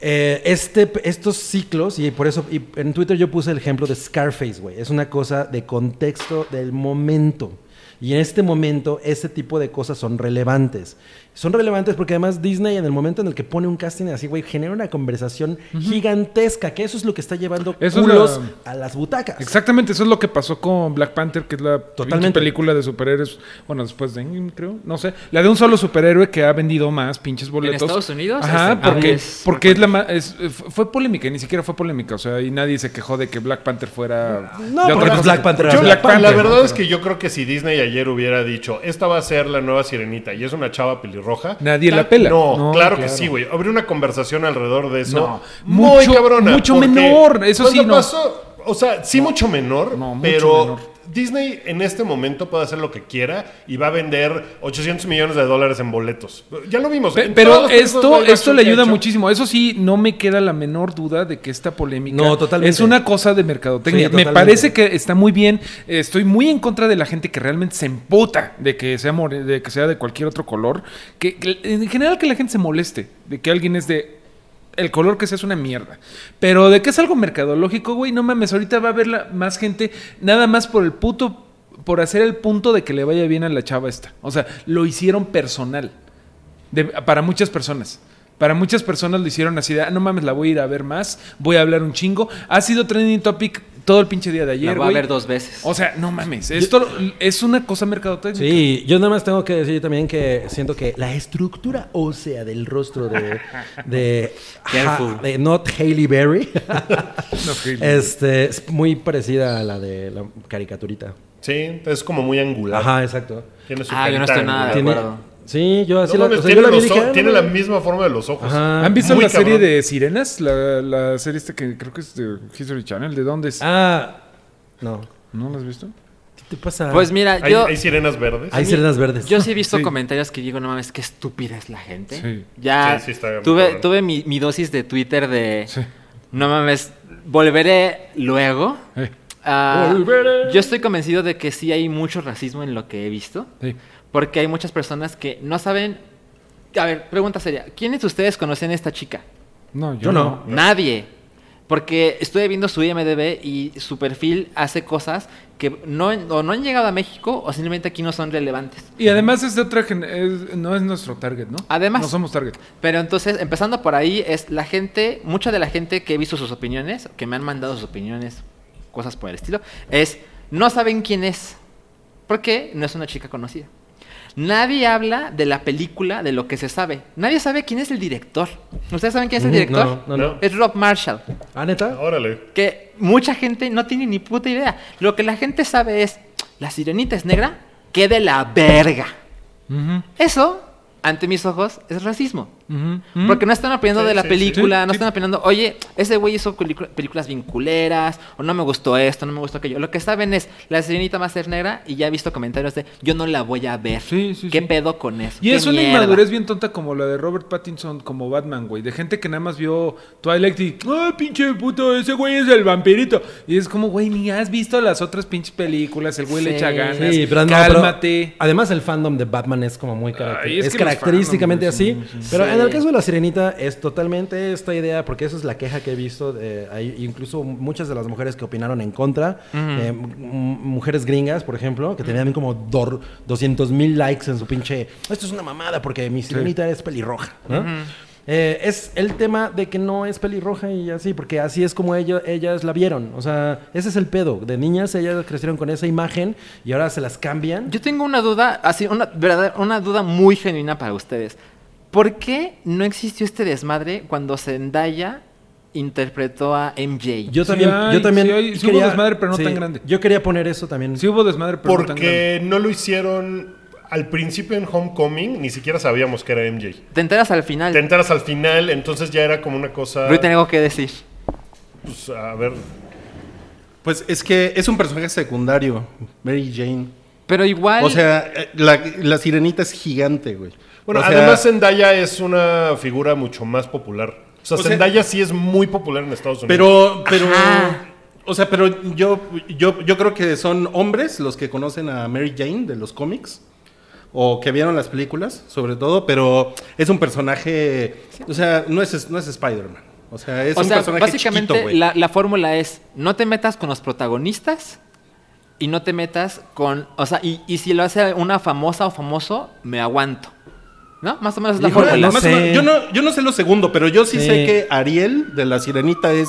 eh, este, estos ciclos, y por eso y en Twitter yo puse el ejemplo de Scarface, güey, es una cosa de contexto del momento. Y en este momento, ese tipo de cosas son relevantes. Son relevantes porque además Disney, en el momento en el que pone un casting así, güey, genera una conversación gigantesca, que eso es lo que está llevando Eso es culos la- a las butacas. Exactamente, eso es lo que pasó con Black Panther, que es la Totalmente. película de superhéroes. Bueno, después de creo. No sé. La de un solo superhéroe que ha vendido más pinches boletos. Estados Unidos? Ajá, Este, porque, ah, es- porque es la más. es- fue polémica, y ni siquiera fue polémica. O sea, y nadie se quejó de que Black Panther fuera. No, de porque otra cosa. Black Panther era Yo, Black la, verdad ¿no? es que yo creo que si Disney ayer hubiera dicho, esta va a ser la nueva sirenita y es una chava pelirroja. Nadie ta- la pela. No, No, claro, que sí, güey. Habría una conversación alrededor de eso. No, muy mucho- cabrona. mucho menor, eso sí, no. pasó- o sea, sí mucho menor, No, mucho pero menor. Disney en este momento puede hacer lo que quiera y va a vender 800 millones de dólares en boletos. Ya lo vimos. Pe- en todas Pero esto, esto le ayuda muchísimo. Eso sí, no me queda la menor duda de que esta polémica No, totalmente. es una cosa de mercadotecnia. Sí, me parece que está muy bien. Estoy muy en contra de la gente que realmente se emputa de que sea more- de que sea de cualquier otro color. Que, que en general que la gente se moleste de que alguien es de el color que sea es una mierda. Pero de que es algo mercadológico, güey, no mames, ahorita va a haber la- más gente nada más por el puto por hacer el punto de que le vaya bien a la chava esta. O sea, lo hicieron personal. Para muchas personas. Para muchas personas lo hicieron así de, ah, no mames, la voy a ir a ver más, voy a hablar un chingo. Ha sido trending topic todo el pinche día de ayer, La voy a güey. ver dos veces. O sea, no mames, esto es una cosa mercadotecnia. Sí, yo nada más tengo que decir también que siento que la estructura ósea del rostro de, de. Ha- de Not Hailey Berry No, Hailey. este, es muy parecida a la de la caricaturita. Sí, es como muy angular. Ajá, exacto. Tiene su Ah, yo no estoy nada de acuerdo. Sí, yo así No la, mames, o sea, tiene, yo la vi dije, ah, tiene la misma forma de los ojos. Ajá. ¿Han visto Muy la serie de Sirenas? La, la serie esta que creo que es de History Channel. ¿De dónde es? Ah, no. ¿No la has visto? ¿Qué te pasa? Pues mira, Hay, yo, hay sirenas verdes. Hay sirenas verdes. yo sí he visto Sí. comentarios que digo, no mames, qué estúpida es la gente. Sí. Ya Sí, sí, está tuve, cabrón. tuve mi, mi dosis de Twitter de, Sí. no mames, volveré luego. Eh, Volveré. yo estoy convencido de que sí hay mucho racismo en lo que he visto. sí. Porque hay muchas personas que no saben. A ver, pregunta seria: ¿Quiénes de ustedes conocen a esta chica? No, yo, Yo no. Nadie. Porque estuve viendo su IMDB y su perfil hace cosas que no, o no han llegado a México o simplemente aquí no son relevantes. Y además es de otra es- no es nuestro target, ¿no? Además. No somos target. Pero entonces, empezando por ahí, es la gente, mucha de la gente que he visto sus opiniones, que me han mandado sus opiniones, cosas por el estilo, es no saben quién es. Porque no es una chica conocida. Nadie habla de la película, de lo que se sabe. Nadie sabe quién es el director. ¿Ustedes saben quién es el director? No, no, no. Es Rob Marshall. ¿Ah, neta? Órale. Que mucha gente no tiene ni puta idea. Lo que la gente sabe es, la sirenita es negra, que de la verga. Eso, ante mis ojos, es racismo. Porque no están Sí, de la sí, película, sí, no están opinando, oye, ese güey hizo películas vinculeras, o no me gustó esto, no me gustó aquello. Lo que saben es, la sirenita va a ser negra, y ya he visto comentarios de, yo no la voy a ver. Sí, sí, ¿Qué sí. pedo con eso? Y ¿Qué es una mierda?". inmadurez bien tonta como la de Robert Pattinson como Batman, güey. De gente que nada más vio Twilight y, ¡ay, pinche puto! Ese güey es el vampirito. Y es como, güey, ni has visto las otras pinches películas. El güey le echa ganas. Sí, pero no, pero Cálmate. además el fandom de Batman es como muy caracter- Ay, es es, que los característicamente fandom, así. sí, sí, pero sí. En el caso de la Sirenita es totalmente esta idea, porque eso es la queja que he visto. hay incluso muchas de las mujeres que opinaron en contra, eh, mujeres gringas, por ejemplo, que tenían como 200 mil likes en su pinche. Esto es una mamada porque mi Sirenita es pelirroja. ¿no? Eh, es el tema de que no es pelirroja y así, porque así es como ellas la vieron. O sea, ese es el pedo. De niñas ellas crecieron con esa imagen y ahora se las cambian. Yo tengo una duda, así, una, verdad, una duda muy genuina para ustedes. ¿Por qué no existió este desmadre cuando Zendaya interpretó a MJ? Yo Sí también, hay, yo también sí hay- sí hubo desmadre, pero no tan grande. Yo quería poner eso también. Sí hubo desmadre, pero no tan grande. Porque no lo hicieron al principio en Homecoming, ni siquiera sabíamos que era MJ. Te enteras al final. Te enteras al final, entonces ya era como una cosa. Yo tengo que decir. pues, a ver. Pues es que es un personaje secundario, Mary Jane. Pero igual. O sea, eh, la, la sirenita es gigante, güey. Bueno, O sea, además Zendaya es una figura mucho más popular. O sea, O sea- Zendaya sí es muy popular en Estados Unidos. Pero, pero, Ajá. o sea, pero yo, yo, yo creo que son hombres los que conocen a Mary Jane de los cómics o que vieron las películas, sobre todo, pero es un personaje, o sea, no es, no es Spider-Man. O sea, es o un sea, personaje básicamente chiquito, güey. la, la fórmula es: no te metas con los protagonistas y no te metas con. O sea, y, y si lo hace una famosa o famoso, me aguanto. ¿No? Más o menos es la Híjole, fórmula. no Más o sé. menos, yo, no, yo no sé lo segundo, pero yo sí, Sí. sé que Ariel de la sirenita es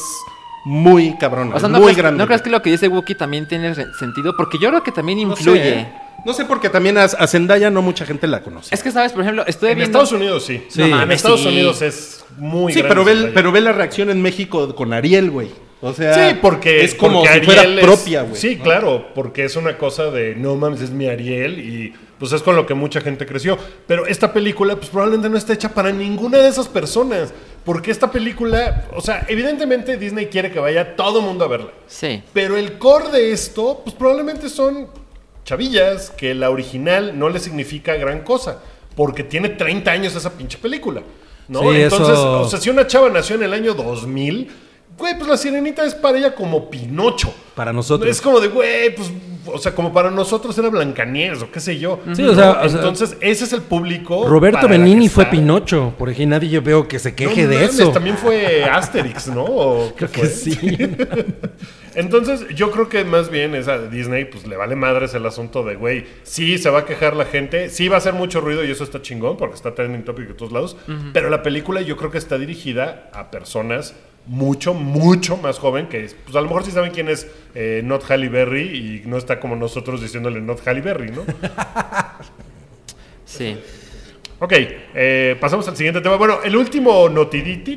muy cabrona, O sea, ¿no, muy crees, grande. ¿no crees que lo que dice Wookiee también tiene re- sentido? Porque yo creo que también No sé, influye. No sé porque también a, a Zendaya no mucha gente la conoce. Es que, ¿sabes? Por ejemplo, estuve en viendo... Estados Unidos sí. Sí. No En mames, en Estados sí. Unidos es muy Sí, grande pero ve, Zendaya. pero ve la reacción en México con Ariel, güey. O sea, Sí, porque es como porque si fuera Ariel es- propia, güey. Sí, claro, porque es una cosa de no mames, es mi Ariel y pues es con lo que mucha gente creció. Pero esta película, pues probablemente no está hecha para ninguna de esas personas. Porque esta película, o sea, evidentemente Disney quiere que vaya todo mundo a verla. Sí. Pero el core de esto, pues probablemente son chavillas que la original no le significa gran cosa. Porque tiene 30 años esa pinche película. ¿No? Sí, Entonces, eso- o sea, si una chava nació en el año 2000, güey, pues la sirenita es para ella como Pinocho. Para nosotros. Es como de, güey, pues, o sea, como para nosotros era Blancanieves o qué sé yo. Sí, ¿no? o sea, o sea, Entonces, ese es el público. Roberto Benini fue. Pinocho, por ejemplo, nadie yo veo que se queje No de mames, eso. También fue Asterix, ¿no? ¿O qué Creo que fue? sí. Entonces, yo creo que más bien es a Disney, pues le vale madres el asunto de, güey, sí se va a quejar la gente, sí va a hacer mucho ruido y eso está chingón porque está trending topic de todos lados, pero la película yo creo que está dirigida a personas mucho, mucho más joven que, pues a lo mejor sí saben quién es eh, Not Halle Berry y no está como nosotros diciéndole Not Halle Berry, ¿no? Sí. Ok, eh, pasamos al siguiente tema. Bueno, el último notiditi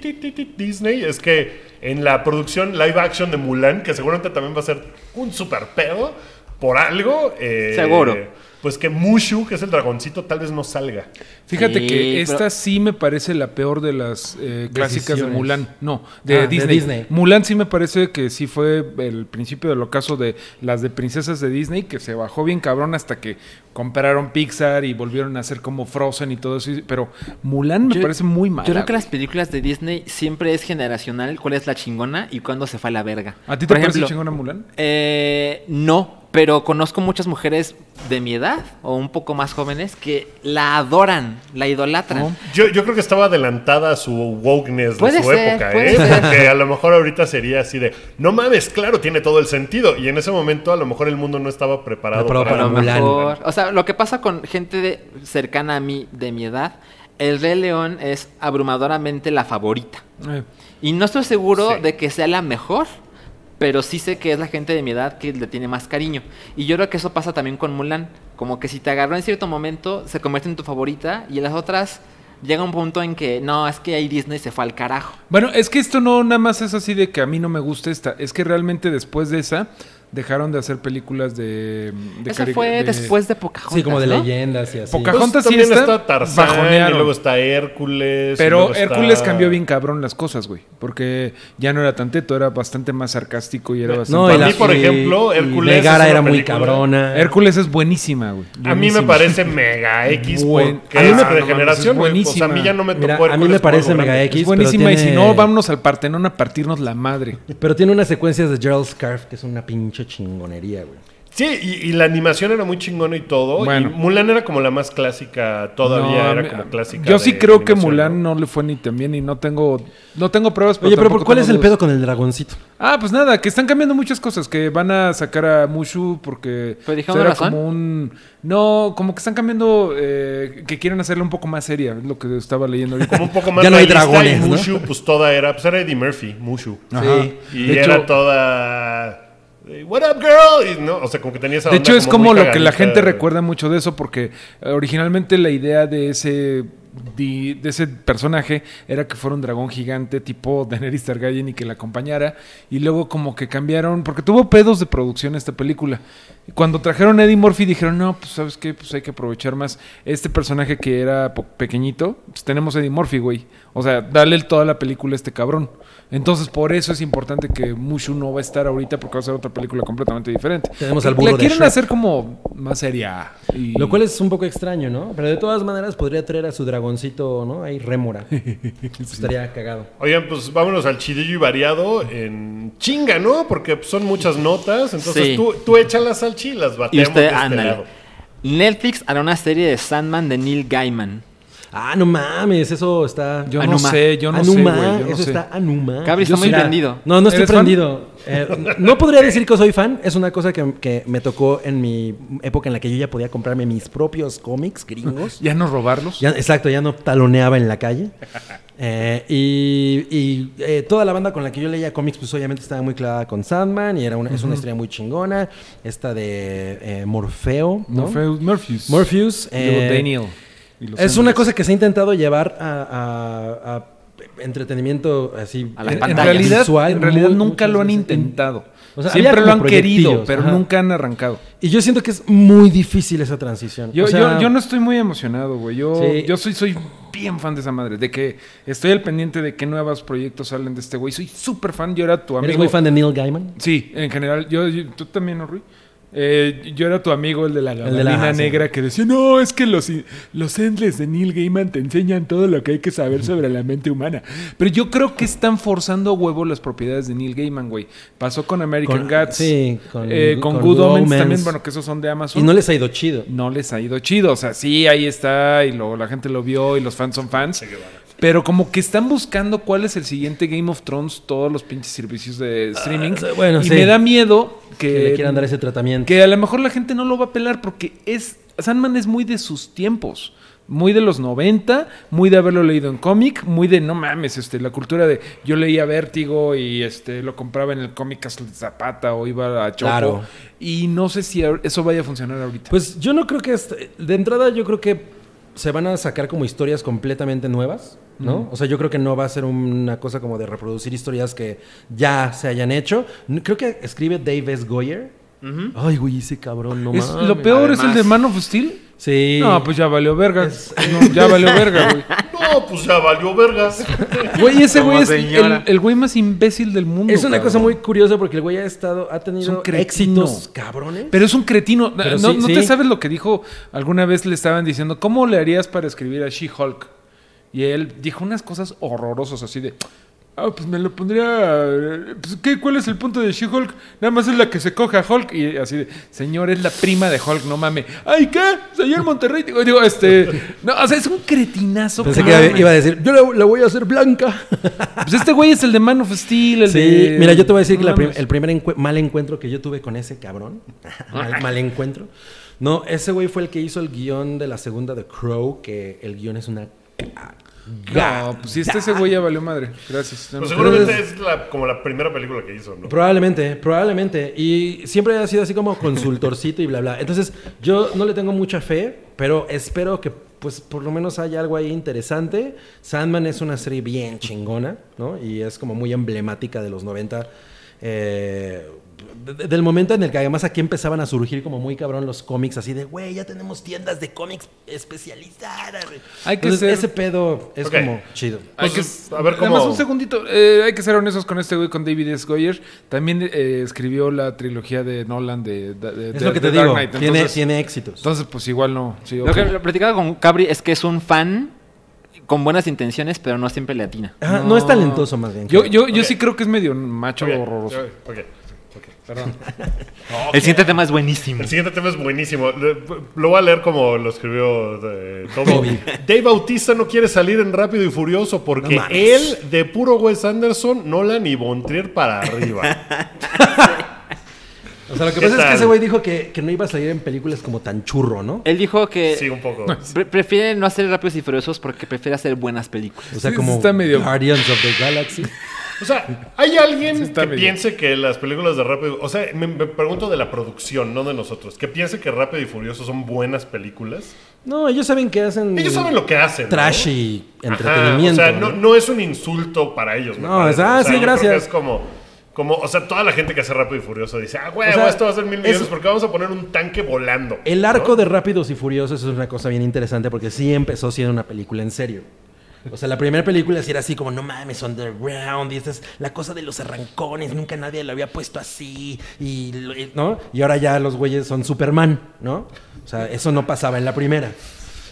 Disney es que en la producción live action de Mulan, que seguramente también va a ser un super pedo, por algo. eh, Seguro. Pues que Mushu, que es el dragoncito, tal vez no salga. Fíjate Sí, que pero- esta sí me parece la peor de las eh, clásicas de. Mulan. No, de, Ah, de Disney. Disney. Mulan sí me parece que sí fue el principio del ocaso de las de princesas de Disney, que se bajó bien cabrón hasta que compraron Pixar y volvieron a hacer como Frozen y todo eso. Pero Mulan me Yo- parece muy mala. Yo creo que las películas de Disney siempre es generacional. ¿Cuál es la chingona y cuándo se fue a la verga? ¿A ti te Por parece ejemplo, chingona Mulan? Eh, no, pero conozco muchas mujeres de mi edad o un poco más jóvenes que la adoran, la idolatran. Yo, yo creo que estaba adelantada a su wokeness Puede de su ser, época, puede ¿eh? ser. Porque a lo mejor ahorita sería así de, no mames, claro, tiene todo el sentido. Y en ese momento a lo mejor el mundo no estaba preparado para lo mejor. O sea, lo que pasa con gente de- cercana a mí de mi edad, el Rey León es abrumadoramente la favorita. Eh, Y no estoy seguro Sí. de que sea la mejor, pero sí sé que es la gente de mi edad que le tiene más cariño. Y yo creo que eso pasa también con Mulan. Como que si te agarró en cierto momento, se convierte en tu favorita y las otras llega un punto en que no, es que ahí Disney se fue al carajo. Bueno, es que esto no nada más es así de que a mí no me gusta esta. Es que realmente después de esa dejaron de hacer películas de... de Eso fue de- después de Pocahontas, Sí, como de ¿no? leyendas y así. Poca- Pocahontas Pues sí también está, está, Tarzán y luego está Hércules. Pero está- Hércules cambió bien cabrón las cosas, güey. Porque ya no era tan teto, era bastante más sarcástico y era bastante... No, Para y la- mí, por y- ejemplo, Hércules Megara era muy cabrona. Hércules es buenísima, güey. A mí me parece mega X Buen- porque a mí es me- de generación. güey. Sea, a mí ya no me tocó Mira, a mí Hércules me parece mega. X. Es buenísima pero y si no, vámonos al Partenón a partirnos la madre. Pero tiene unas secuencias de Gerald Scarf que es una pinche chingonería, güey. Sí, y, y la animación era muy chingona y todo. Bueno. Y Mulan era como la más clásica, todavía No, era como clásica. Yo sí creo que Mulan ¿no? no le fue ni tan bien y no tengo, no tengo pruebas. Oye, pero ¿cuál es el dudas. pedo con el dragoncito? Ah, pues nada, que están cambiando muchas cosas, que van a sacar a Mushu porque ¿Pero era razón? como un no, como que están cambiando eh, que quieren hacerla un poco más seria, es lo que estaba leyendo ahorita. Como un poco más Ya no hay dragones, y ¿no? Mushu, pues toda era, pues era Eddie Murphy, Mushu. Ajá. Y De era hecho- toda. What up, girl? Y, no, o sea, como que tenía esa De onda hecho, es como lo que la gente recuerda mucho de eso, porque eh, originalmente la idea de ese de ese personaje era que fuera un dragón gigante tipo Daenerys Targaryen y que la acompañara. Y luego como que cambiaron, porque tuvo pedos de producción esta película. Cuando trajeron a Eddie Murphy dijeron, no, pues sabes qué, pues hay que aprovechar más este personaje que era pequeñito. Pues tenemos a Eddie Murphy, güey. O sea, dale toda la película a este cabrón. Entonces, por eso es importante que Mushu no va a estar ahorita porque va a ser otra película completamente diferente. Tenemos al La burro quieren hacer como más seria. y- Lo cual es un poco extraño, ¿no? Pero de todas maneras podría traer a su dragoncito, ¿no? Ahí rémora. Estaría cagado. Oigan, pues vámonos al chidillo y variado en chinga, ¿no? Porque pues, son muchas notas. Entonces Sí. tú, tú échalas al chi, las Y bateamos usted, de este ándale. Netflix hará una serie de Sandman de Neil Gaiman. Ah, no mames, eso está... Yo no Anuma. sé, yo no Anuma, sé, güey. Yo no eso sé. está Anuma. Cabri está muy prendido. No, no estoy ¿Eres fan? Eh, no podría decir que soy fan. Es una cosa que, que me tocó en mi época en la que yo ya podía comprarme mis propios cómics gringos. Ya no robarlos. Ya, exacto, ya no taloneaba en la calle. Eh, y y, eh, toda la banda con la que yo leía cómics, pues obviamente estaba muy clavada con Sandman y era una, es una historia muy chingona. Esta de eh, Morfeo, ¿no? Morpheus, Morpheus. Morpheus. Eh, Daniel. Es una cosa que se ha intentado llevar a, a- a entretenimiento así A las En, en pantallas. realidad, visual, en realidad muy- nunca lo han veces. intentado. O sea, Siempre lo han querido, pero ajá. nunca han arrancado. Y yo siento que es muy difícil esa transición. Yo, O sea, yo, yo no estoy muy emocionado, güey. Yo, Sí. yo soy, soy bien fan de esa madre. De que estoy al pendiente de qué nuevos proyectos salen de este güey. Soy súper fan. Yo era tu amigo. ¿Eres muy fan de Neil Gaiman? Sí, en general. Yo, yo- ¿Tú también, no, Rui? Eh, yo era tu amigo, el de la gabardina sí. negra, que decía, no, es que los, los endless de Neil Gaiman te enseñan todo lo que hay que saber sobre la mente humana. Pero yo creo que están forzando a huevo las propiedades de Neil Gaiman, güey. Pasó con American Con- Gods. sí, con- eh, con, con Good Good Omens, Omens. también, bueno, que esos son de Amazon Y no les ha ido chido. no les ha ido chido. O sea, sí, ahí está, y luego la gente lo vio, y los fans son fans. Pero como que están buscando cuál es el siguiente Game of Thrones, todos los pinches servicios de streaming. Ah, bueno, y sí. me da miedo que, Que le quieran dar ese tratamiento. que a lo mejor la gente no lo va a pelar porque es Sandman es muy de sus tiempos. Muy de los 90, muy de haberlo leído en cómic, muy de no mames, este, la cultura de yo leía Vértigo y este lo compraba en el cómic Castle de Zapata o iba a Chopo. Claro. Y no sé si eso vaya a funcionar ahorita. Pues yo no creo que... De entrada yo creo que se van a sacar como historias completamente nuevas, ¿no? O sea, yo creo que no va a ser una cosa como de reproducir historias que ya se hayan hecho. Creo que escribe Dave S. Goyer. Ay, güey, ese cabrón, no Es- mames. lo peor es el de Man of Steel. Sí. No, pues ya valió verga. No, ya valió verga, güey. No, pues ya valió vergas. Güey, ese Como güey es el, señora. el güey más imbécil del mundo. Es una cabrón. cosa muy curiosa porque el güey ha estado, ha Es tenido un cretino. éxitos cabrones. Pero es un cretino. Pero no sí, no sí. te sabes lo que dijo. Alguna vez le estaban diciendo, ¿cómo le harías para escribir a She-Hulk? Y él dijo unas cosas horrorosas así de... Ah, pues me lo pondría... eh, Pues, ¿qué, ¿Cuál es el punto de She-Hulk? Nada más es la que se coge a Hulk. Y así de... Señor, es la prima de Hulk, no mames. ¡Ay, qué! Señor Monterrey. Digo, digo, este... No, o sea, es un cretinazo. Pensé que iba a decir, yo la, la voy a hacer blanca. Pues este güey es el de Man of Steel, el Sí, de... mira, yo te voy a decir que No prim- el primer mal encuentro que yo tuve con ese cabrón, mal, mal encuentro, no, ese güey fue el que hizo el guion de la segunda de Crow, que el guion es una... No, pues si este ese güey ya valió madre. Gracias. Pues seguramente es la, como la primera película que hizo, ¿no? Probablemente, probablemente. Y siempre ha sido así como consultorcito y bla, bla. Entonces, yo no le tengo mucha fe, pero espero que, pues, por lo menos haya algo ahí interesante. Sandman es una serie bien chingona, ¿no? Y es como muy emblemática de los 90. eh, de- del momento en el que además aquí empezaban a surgir como muy cabrón los cómics, así de, güey, ya tenemos tiendas de cómics especializadas. güey". Hay que Entonces, ser- ese pedo es como chido. Hay que, Entonces, a ver cómo- Además, un segundito. eh, hay que ser honestos con este güey, con David S. Goyer. También eh, escribió la trilogía de Nolan de, de- de- Es de- lo que de te Dark digo, Knight. tiene, Entonces, tiene éxitos. entonces, pues igual no. Sí, Lo que lo platicaba con Cabri es que es un fan con buenas intenciones, pero no siempre le atina. Ajá, no. es talentoso más bien. Yo, yo, yo sí creo que es medio macho horroroso. ok, perdón. El siguiente tema es buenísimo. El siguiente tema es buenísimo. Lo voy a leer como lo escribió eh, Toby. Toby. Dave Bautista no quiere salir en Rápido y Furioso porque No él, de puro Wes Anderson, Nolan y Bontrier para arriba. O sea, lo que ¿Qué pasa es que ese güey dijo que, que no iba a salir en películas como tan churro, ¿no? Él dijo que Sí, un poco. pre- prefiere no hacer rápidos y furiosos porque prefiere hacer buenas películas. O sea, Sí, como está medio- Guardians of the Galaxy. O sea, ¿hay alguien que medio- piense que las películas de Rápido... O sea, me, me pregunto de la producción, no de nosotros. Que piense que Rápido y Furioso son buenas películas. No, ellos saben que hacen... Ellos saben lo que hacen. ¿no? Trash y Ajá, entretenimiento. o sea, no, ¿no? no es un insulto para ellos. me No, es, ah, O sea, sí, gracias. es como, como, o sea, toda la gente que hace Rápido y Furioso dice, ah, güey, O sea, esto va a ser mil millones es- porque vamos a poner un tanque volando. El arco ¿no? de Rápidos y Furiosos es una cosa bien interesante porque sí empezó siendo una película en serio. O sea, la primera película sí era así como, no mames, underground, y esta es la cosa de los arrancones, nunca nadie lo había puesto así, y, ¿no? Y ahora ya los güeyes son Superman, ¿no? O sea, eso no pasaba en la primera.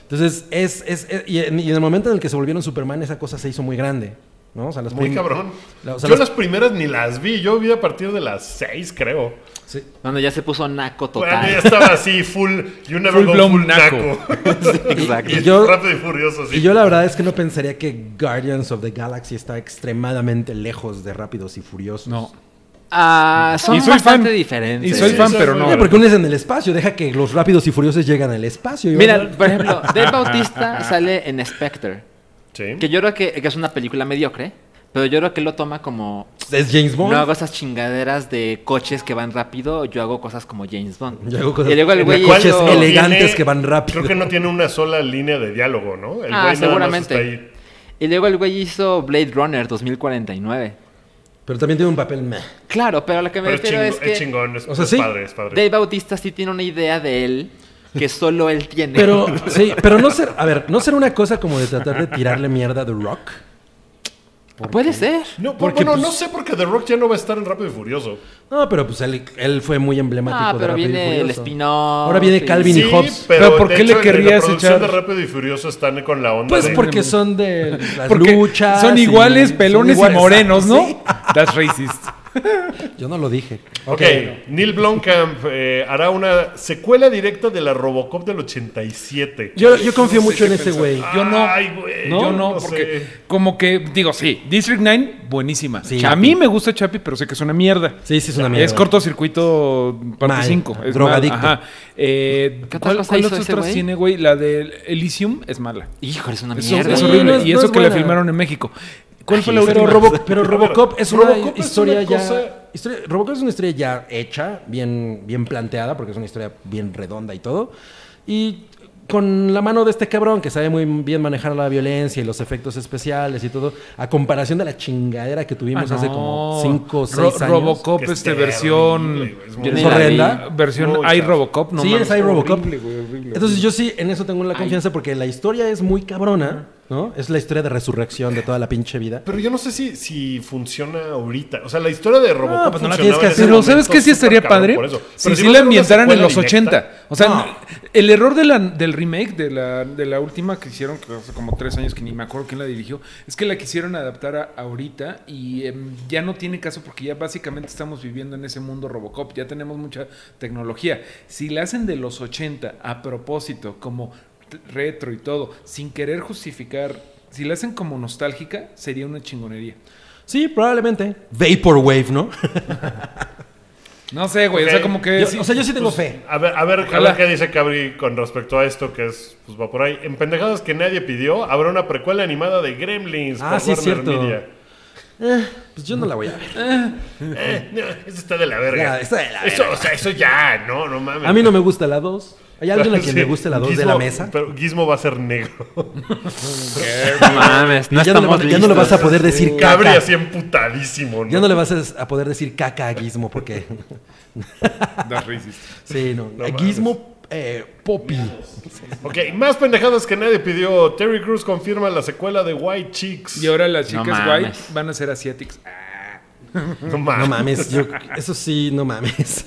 Entonces, es, es, es- y, en, y en el momento en el que se volvieron Superman, esa cosa se hizo muy grande, ¿no? O sea, las Muy cabrón. la- o sea, Yo las- las primeras ni las vi. Yo vi a partir de las seis, creo. sí. Cuando ya se puso naco Bueno, ya total. estaba así, full. You never Full go blown full naco. naco. Exacto. y Y yo- Rápido y Furioso, sí. Y yo la verdad es que no pensaría que Guardians of the Galaxy está extremadamente lejos de Rápidos y Furiosos. No. Ah, son Y soy bastante fan. diferentes. Y soy Sí, fan, sí, pero sí. no. Oye, porque uno es en el espacio, deja que los rápidos y furiosos llegan al espacio. Mira, por ejemplo, Dave Bautista sale en Spectre, Sí. que yo creo que, que es una película mediocre, pero yo creo que lo toma como es James Bond. no hago esas chingaderas de coches que van rápido, yo hago cosas como James Bond. Yo hago cosas- y luego el güey coches elegantes que van rápido. Creo que no tiene una sola línea de diálogo, ¿no? El Ah, güey nada más seguramente. está ahí. Y luego el güey hizo Blade Runner 2049. Pero también tiene un papel meh. Claro, pero a lo que me Pero es, refiero chingo- es que es chingón, es, O sea, es sí. padre, es padre. Dave Bautista sí tiene una idea de él que solo él tiene. Pero, sí, pero no ser, a ver, no ser una cosa como de tratar de tirarle mierda a The Rock. Puede ser. No, Porque, bueno, pues- no sé porque The Rock ya no va a estar en Rápido y Furioso. No, pero pues él, él fue muy emblemático Ah, de pero Rápido y viene el Furioso. spin-off. Ahora viene y- Calvin y Hobbes. Pero ¿por de qué le en querrías la producción echar- de Rápido y Furioso están con la onda Pues de... porque son de las Porque luchas. son y- iguales, son pelones iguales, y morenos, ¿no? exacto, That's racist. Yo no lo dije. Ok, Neil Blomkamp eh, hará una secuela directa de la Robocop del 87. Yo, yo confío No mucho en ese güey. Yo no. Ay, güey, Yo no, no porque sé. como que, digo, sí, District 9, buenísima. Sí. a mí me gusta Chappie, pero sé que es una mierda. Sí, sí, es una mierda. Es cortocircuito parte Mal. 5. Es Drogadicto. mal, Ajá. Eh, ¿Qué otra ¿Cuál, cuál hizo güey? tiene, güey? La de Elysium es mala. Híjole, es una mierda. es Sí, horrible. no es- y no eso es que la buena. filmaron en México. ¿Cuál fue la Pero? Robo- pero Robocop es una Robocop es historia una ya. cosa- historia- Robocop es una historia ya hecha, bien, bien planteada, porque es una historia bien redonda y todo. Y con la mano de este cabrón que sabe muy bien manejar la violencia y los efectos especiales y todo, a comparación de la chingadera que tuvimos Ah, hace no. como 5 o 6 Ro- años. Robocop, es este, terrible, versión. es ¿Es horrenda? Versión Muy hay. Robocop, no sí, es iRobocop. horrible, güey, horrible, Entonces horrible. yo sí, en eso tengo la confianza porque la historia es muy cabrona, ¿no? Es la historia de resurrección de toda la pinche vida. Pero yo no sé si, si funciona ahorita. O sea, la historia de Robocop pues no la tienes que hacer. Pero ¿sabes qué sí estaría padre? por eso. Si va a la ambientaran en los directa, 80. O sea, no. el error de la, del remake, de la, de la última que hicieron, que hace como tres años que ni me acuerdo quién la dirigió, es que la quisieron adaptar a ahorita y em, ya no tiene caso porque ya básicamente estamos viviendo en ese mundo Robocop, ya tenemos mucha tecnología. Si la hacen de los 80 a propósito, como retro y todo, sin querer justificar, si la hacen como nostálgica, sería una chingonería. Sí, probablemente. Vaporwave, ¿no? No sé, güey, o sea, como que... Yo- sí- o sea, yo sí tengo fe. A ver, a ver, a ver qué dice Cabri con respecto a esto, que es, pues va por ahí. En pendejadas que nadie pidió, habrá una precuela animada de Gremlins. Ah, por sí, es Warner cierto. Media. Eh, pues yo no la voy a ver. Eh, no, eso está de la verga. Ya, está de la Eso, verga. o sea, eso ya, no, no mames. A mí no me gusta la 2. ¿Hay alguien a quien Sí, le guste la 2 de la mesa? Pero Gizmo va a ser negro. No mames, no ya, no le, estamos vas- ya no le vas a poder decir Cabri caca. así emputadísimo, ¿no? Ya no le vas a, a poder decir caca a Gizmo porque... Das racist. Sí, no. No mames. Gizmo eh, Poppy. Ok, más pendejadas que nadie pidió. Terry Crews confirma la secuela de White Chicks. Y ahora las No chicas white van a ser asiáticas. no mames. No mames, yo- eso sí, no mames.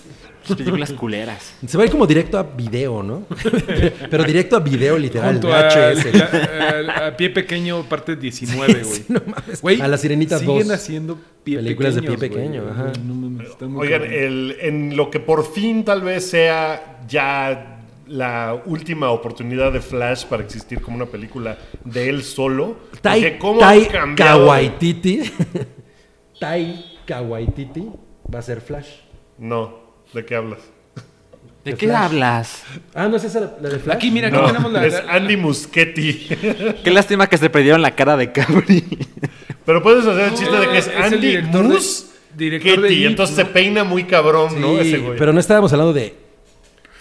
Películas culeras. Se va a ir como directo a video, ¿no? Pero directo a video literal, Junto a, VHS. a- a Pie Pequeño, parte 19, güey. Sí, no mames. Güey, a la Sirenita siguen 2. haciendo pie Películas de pie pequeño, ajá. No mames, están muy Oigan, el- en lo que por fin tal vez sea ya la última oportunidad de Flash para existir como una película de él solo. Tai, cómo Tai Kawaititi. Tai Kawaititi va a ser Flash. No, ¿de qué hablas? ¿De De qué Flash. hablas? Ah, ¿no es esa la, la de Flash? Aquí, mira, aquí No, tenemos la... es Andy Muschietti. Qué lástima que se perdieron la cara de Cabri. Pero puedes hacer el chiste No, de que es, es el Andy director de It, entonces ¿no? se peina muy cabrón, Sí, ¿no? Ese güey. pero no estábamos hablando de...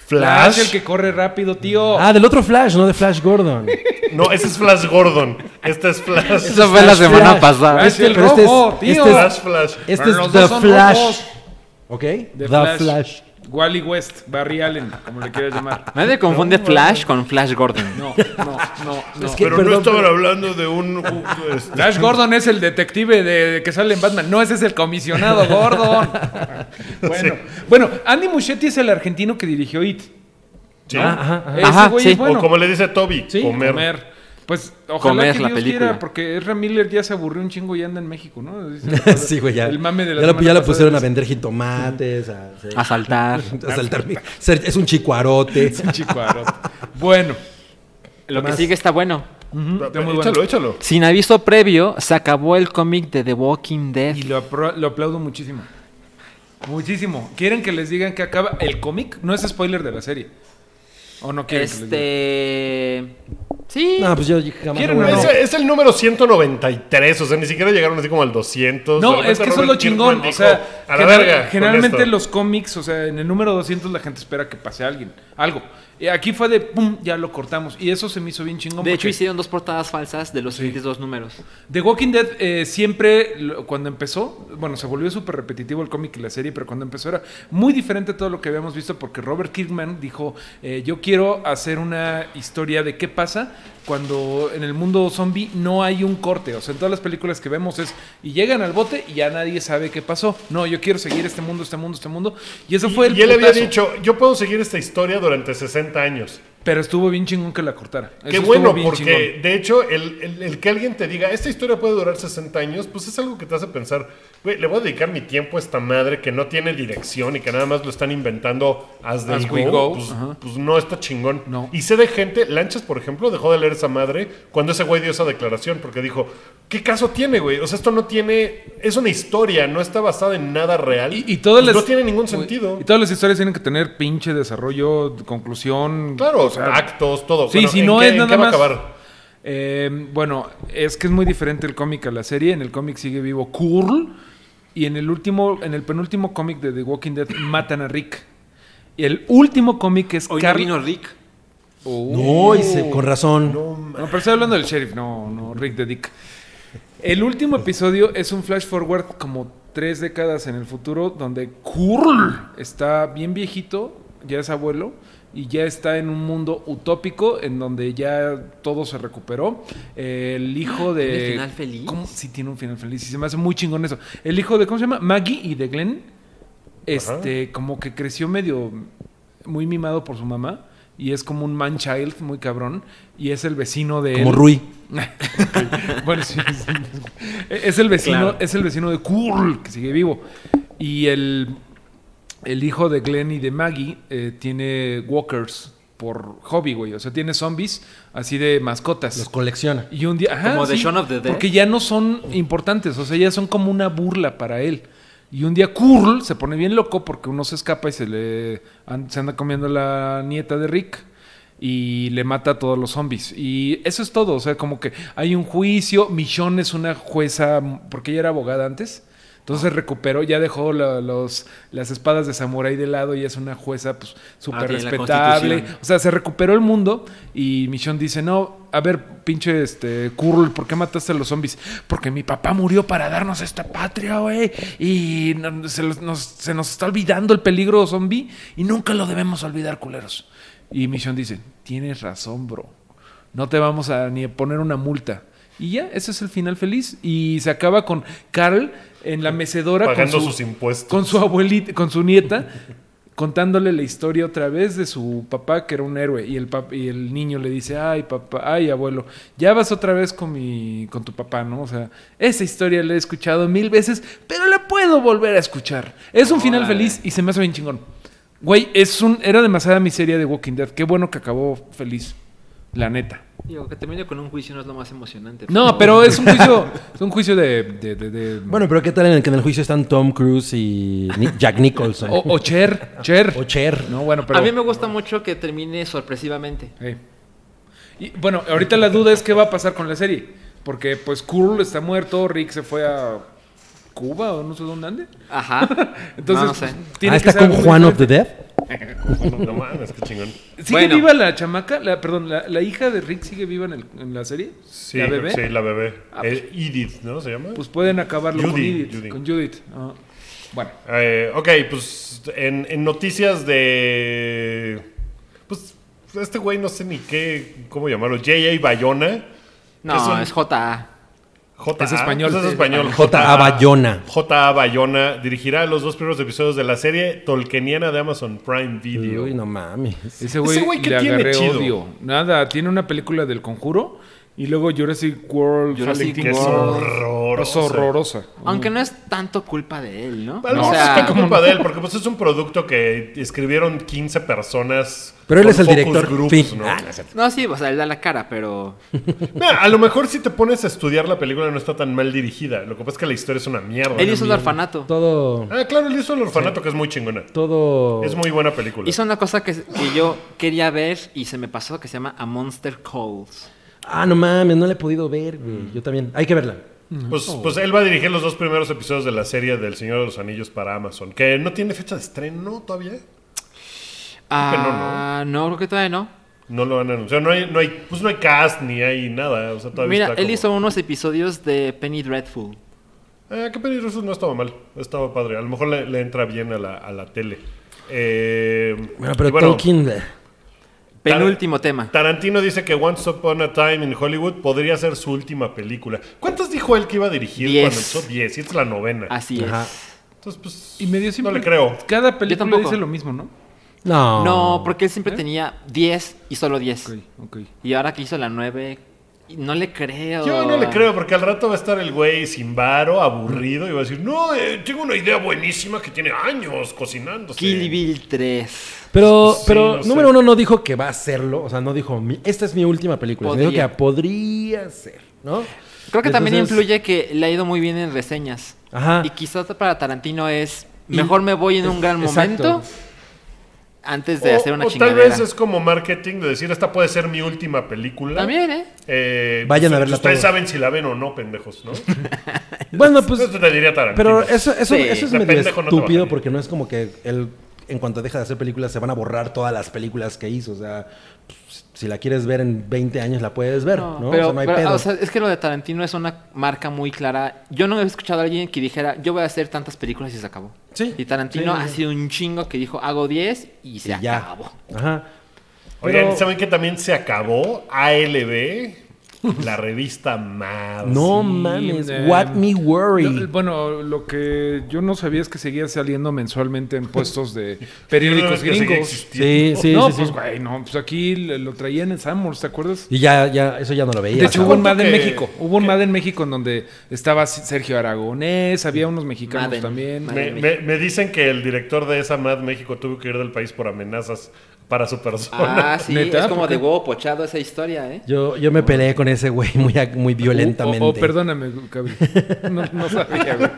Flash, Flash. el que corre rápido, tío. Ah, del otro Flash, no de Flash Gordon. No, ese es Flash Gordon. Este es Flash. Eso fue la Flash, semana Flash. pasada. Flash el este es- rojo, tío. este es- Flash, Flash. Este Pero es los The Flash. rojos. ¿Ok? De The Flash. Flash. Wally West, Barry Allen, como le quieras llamar. Nadie confunde Flash con Flash Gordon. No, no, no, no. Es que- Pero perdón, no estaban pero- hablando de un... este, Flash Gordon es el detective de, que sale en Batman. No, ese es el comisionado Gordon. bueno, bueno, Andy Muschietti es el argentino que dirigió It. sí. Ah, ajá, ajá. Ese Ajá, güey sí. es bueno. O como le dice Toby, Sí, comer. Comer. Pues ojalá Comer que la Dios película. quiera, porque Ezra Miller ya se aburrió un chingo y anda en México, ¿no? Dice- sí, güey, ya. El mame de la ya lo, ya lo pusieron a es- vender jitomates, a, sí. A saltar. a saltar. Ser- Es un chicuarote. Chicuaro. Bueno, Lo que sigue está bueno. ujú, está muy bueno. Échalo, échalo. Sin aviso previo, se acabó el cómic de The Walking Dead. Y lo, aplaudo muchísimo. Muchísimo. ¿Quieren que les digan que acaba el cómic? No es spoiler de la serie. ¿O no quieren que les diga? Sí. No, pues yo jamás ¿Quieren lo voy a o no? Es, es el número 193, o sea, ni siquiera llegaron así como al 200. De No, es que eso es lo chingón. O sea, a la general- verga. generalmente esto". los cómics, o sea, en el número 200 la gente espera que pase alguien, algo. Y aquí fue de pum, ya lo cortamos. Y eso se me hizo bien chingón. de hecho, hicieron dos portadas falsas de los siguientes dos números. The Walking Dead eh, siempre, cuando empezó, bueno, se volvió súper repetitivo el cómic y la serie, pero cuando empezó era muy diferente a todo lo que habíamos visto porque Robert Kirkman dijo, eh, yo quiero hacer una historia de qué pasa cuando en el mundo zombie no hay un corte. O sea, en todas las películas que vemos es, y llegan al bote y ya nadie sabe qué pasó. No, yo quiero seguir este mundo, este mundo, este mundo. Y eso fue el Y él había dicho, yo puedo seguir esta historia durante 60 años. Pero estuvo bien chingón que la cortara. Qué Eso bueno, bien porque chingón. de hecho, el, el- el que alguien te diga, esta historia puede durar 60 años, pues es algo que te hace pensar, güey, le voy a dedicar mi tiempo a esta madre que no tiene dirección y que nada más lo están inventando as they As go. we go, Pues, pues no está chingón. No. Y sé de gente, Lanchas, por ejemplo, dejó de leer esa madre cuando ese güey dio esa declaración, porque dijo, ¿qué caso tiene, güey? O sea, esto no tiene, es una historia, no está basada en nada real. Y, y todas Pues las- no tiene ningún sentido. Y todas las historias tienen que tener pinche desarrollo, conclusión. Claro, sea, actos, todo. Sí, Bueno, si ¿en no qué- es en nada qué va a más. acabar? Eh, bueno, es que es muy diferente el cómic a la serie. En el cómic sigue vivo Curl. Y en el último, en el penúltimo cómic de The Walking Dead matan a Rick. Y el último cómic es Hoy no vino Rick. No, y se- con razón. No, pero estoy hablando del sheriff, no, no, Rick the Dick. El último episodio es un flash forward como tres décadas en el futuro, donde Kurl está bien viejito, ya es abuelo, y ya está en un mundo utópico en donde ya todo se recuperó. El hijo de. ¿Tiene final feliz? ¿Cómo? Sí, tiene un final feliz. Y se me hace muy chingón eso. El hijo de, ¿cómo se llama? Maggie y de Glenn. Este, como que creció medio muy mimado por su mamá. Y es como un man child muy cabrón. Y es el vecino de. Como él. Rui. Bueno, sí, sí. Es el vecino, Claro. es el vecino de Kurl, que sigue vivo. Y el, el hijo de Glenn y de Maggie eh, tiene walkers por hobby, güey. O sea, tiene zombies así de mascotas. Los colecciona. Y un día, ajá, Como de Shaun of the Dead. Porque ya no son importantes, o sea, ya son como una burla para él. Y un día Kurl se pone bien loco porque uno se escapa y se le se anda comiendo la nieta de Rick y le mata a todos los zombies. Y eso es todo, o sea, como que hay un juicio, Michonne es una jueza porque ella era abogada antes. Entonces recuperó, ya dejó la- los, las espadas de samurái de lado y es una jueza pues súper Ah, tiene la respetable. O sea, se recuperó el mundo y Michonne dice, no, a ver, pinche este, Curl, ¿por qué mataste a los zombies? Porque mi papá murió para darnos esta patria, güey. Y no- se, los- nos, se nos está olvidando el peligro zombie y nunca lo debemos olvidar, culeros. Y Michonne dice, tienes razón, bro. No te vamos a ni a poner una multa. Y ya, ese es el final feliz. Y se acaba con Carl en la mecedora Pagando con su, sus impuestos. con su abuelita, con su nieta, contándole la historia otra vez de su papá que era un héroe y el pap- y el niño le dice, "Ay, papá, ay, abuelo, ya vas otra vez con mi con tu papá, ¿no? O sea, esa historia la he escuchado mil veces, pero la puedo volver a escuchar." Es un final feliz y se me hace bien chingón. Güey, es un era demasiada miseria de Walking Dead. Qué bueno que acabó feliz. La neta. Digo, que termine con un juicio no es lo más emocionante. No, pero es un juicio, es un juicio de, de- de- de- Bueno, pero ¿qué tal en el que en el juicio están Tom Cruise y Jack Nicholson? o, o Cher, Cher. O Cher. No, bueno, pero A mí me gusta mucho que termine sorpresivamente. Sí. Y bueno, ahorita la duda es qué va a pasar con la serie. Porque pues Curl está muerto, Rick se fue a Cuba o no sé dónde ande. Ajá. Entonces, no, no sé. pues, tiene Ah, que está ser con Juan of the Dead. No mames, qué chingón. ¿Sigue Bueno. viva la chamaca? La, perdón, la, la hija de Rick sigue viva en, el- en la serie? Sí, ¿La bebé? sí, la bebé. Ah, Eh, Edith, ¿no? ¿Se llama? Pues pueden acabarlo con Judy, Judith. Judy. Con Judith. Ah. Bueno, Eh, ok, pues en, en noticias de... Pues este güey no sé ni qué, ¿cómo llamarlo? J.A. Bayona. No, un- es JA. J.A. Es español. Es español. J.A. Bayona. J.A. Bayona dirigirá los dos primeros episodios de la serie Tolkieniana de Amazon Prime Video. Uy, no mames. ese güey güey, ¿qué le tiene agarré chido? odio. Nada, tiene una película del conjuro y luego Jurassic World Jurassic que es horrorosa. Es horrorosa. Aunque no es tanto culpa de él, ¿no? A lo o mejor sea, es culpa de él, porque pues es un producto que escribieron 15 personas. Pero él es el director. groups, Fin. ¿no? Ah, no no, sí, o sea, él da la cara, pero Mira, a lo mejor si te pones a estudiar la película no está tan mal dirigida. Lo que pasa es que la historia es una mierda. él hizo el orfanato. Todo. Ah, claro, él hizo el orfanato, que es muy chingona. Todo. Es muy buena película. Hizo una cosa que, que yo quería ver y se me pasó que se llama A Monster Calls. Ah, no mames, no la he podido ver, güey. Yo también. Hay que verla. Pues, pues él va a dirigir los dos primeros episodios de la serie del Señor de los Anillos para Amazon, que no tiene fecha de estreno todavía. Ah, no, creo que todavía no. No lo han anunciado. No hay, no hay, pues no hay cast ni hay nada. O sea, todavía Mira, está él como- hizo unos episodios de Penny Dreadful. Ah, qué peligroso, no estaba mal. Estaba padre. A lo mejor le, le entra bien a la, a la tele. Eh, Bueno, pero bueno, Tolkien. Penúltimo tema. Tarantino dice que Once Upon a Time in Hollywood podría ser su última película. ¿Cuántas dijo él que iba a dirigir Diez. cuando empezó? Diez. Y esta es la novena. Así Ajá. es. Entonces, pues. Y medio no siempre. le creo. Cada película dice lo mismo, ¿no? No. No, porque él siempre ¿Eh? tenía 10 y solo 10. Ok, ok. Y ahora que hizo la 9, no le creo. Yo no le creo, porque al rato va a estar el güey sin varo, aburrido, y va a decir: No, eh, tengo una idea buenísima que tiene años cocinándose. Kill Bill 3. Pero, Sí, pero no sé. número uno no dijo que va a hacerlo. O sea, no dijo, "Mi- esta es mi última película. sino Dijo que podría ser, ¿no? Creo que también influye que le ha ido muy bien en reseñas. Ajá. Y quizás para Tarantino es mejor me voy en un gran Exacto. momento antes de O- hacer una o tal chingadera. vez es como marketing de decir: Esta puede ser mi última película. También, ¿eh? Eh, Vayan pues, a verla Ustedes todos. saben si la ven o no, pendejos, ¿no? Bueno, pues. Eso te diría Tarantino. Pero eso, eso, Sí, eso es medio no estúpido porque no es como que él, en cuanto deja de hacer películas, se van a borrar todas las películas que hizo. O sea, pues, si la quieres ver en 20 años, la puedes ver, ¿no? No, o sea, no hay pero, pedo. o sea, es que lo de Tarantino es una marca muy clara. Yo no he escuchado a alguien que dijera, yo voy a hacer tantas películas y se acabó. Sí, Y Tarantino sí, ha sí. sido un chingo que dijo, hago 10 y se Y ya. acabó. Ajá. Oigan, Pero- ¿saben que también se acabó ALB? La revista más. No Sí, mames, what me worry. Lo- bueno, lo que yo no sabía es que seguía saliendo mensualmente en puestos de periódicos gringos. Sí, sí, no, sí, pues sí. güey, no, pues aquí lo traían en Summers, ¿te acuerdas? Y ya, ya, eso ya no lo veía. De hecho, ¿sabes? hubo un ¿Cuánto MAD en México. Hubo un MAD en México en donde estaba Sergio Aragonés, había unos mexicanos Madden. también. Madden. Me, me- me dicen que el director de esa Mad México tuvo que ir del país por amenazas para su persona. Ah, sí, ¿Neta? es como ¿Por de huevo pochado esa historia, ¿eh? Yo, yo me peleé con ese güey muy, muy violentamente. O, o perdóname, Cabri. No, no sabía, güey.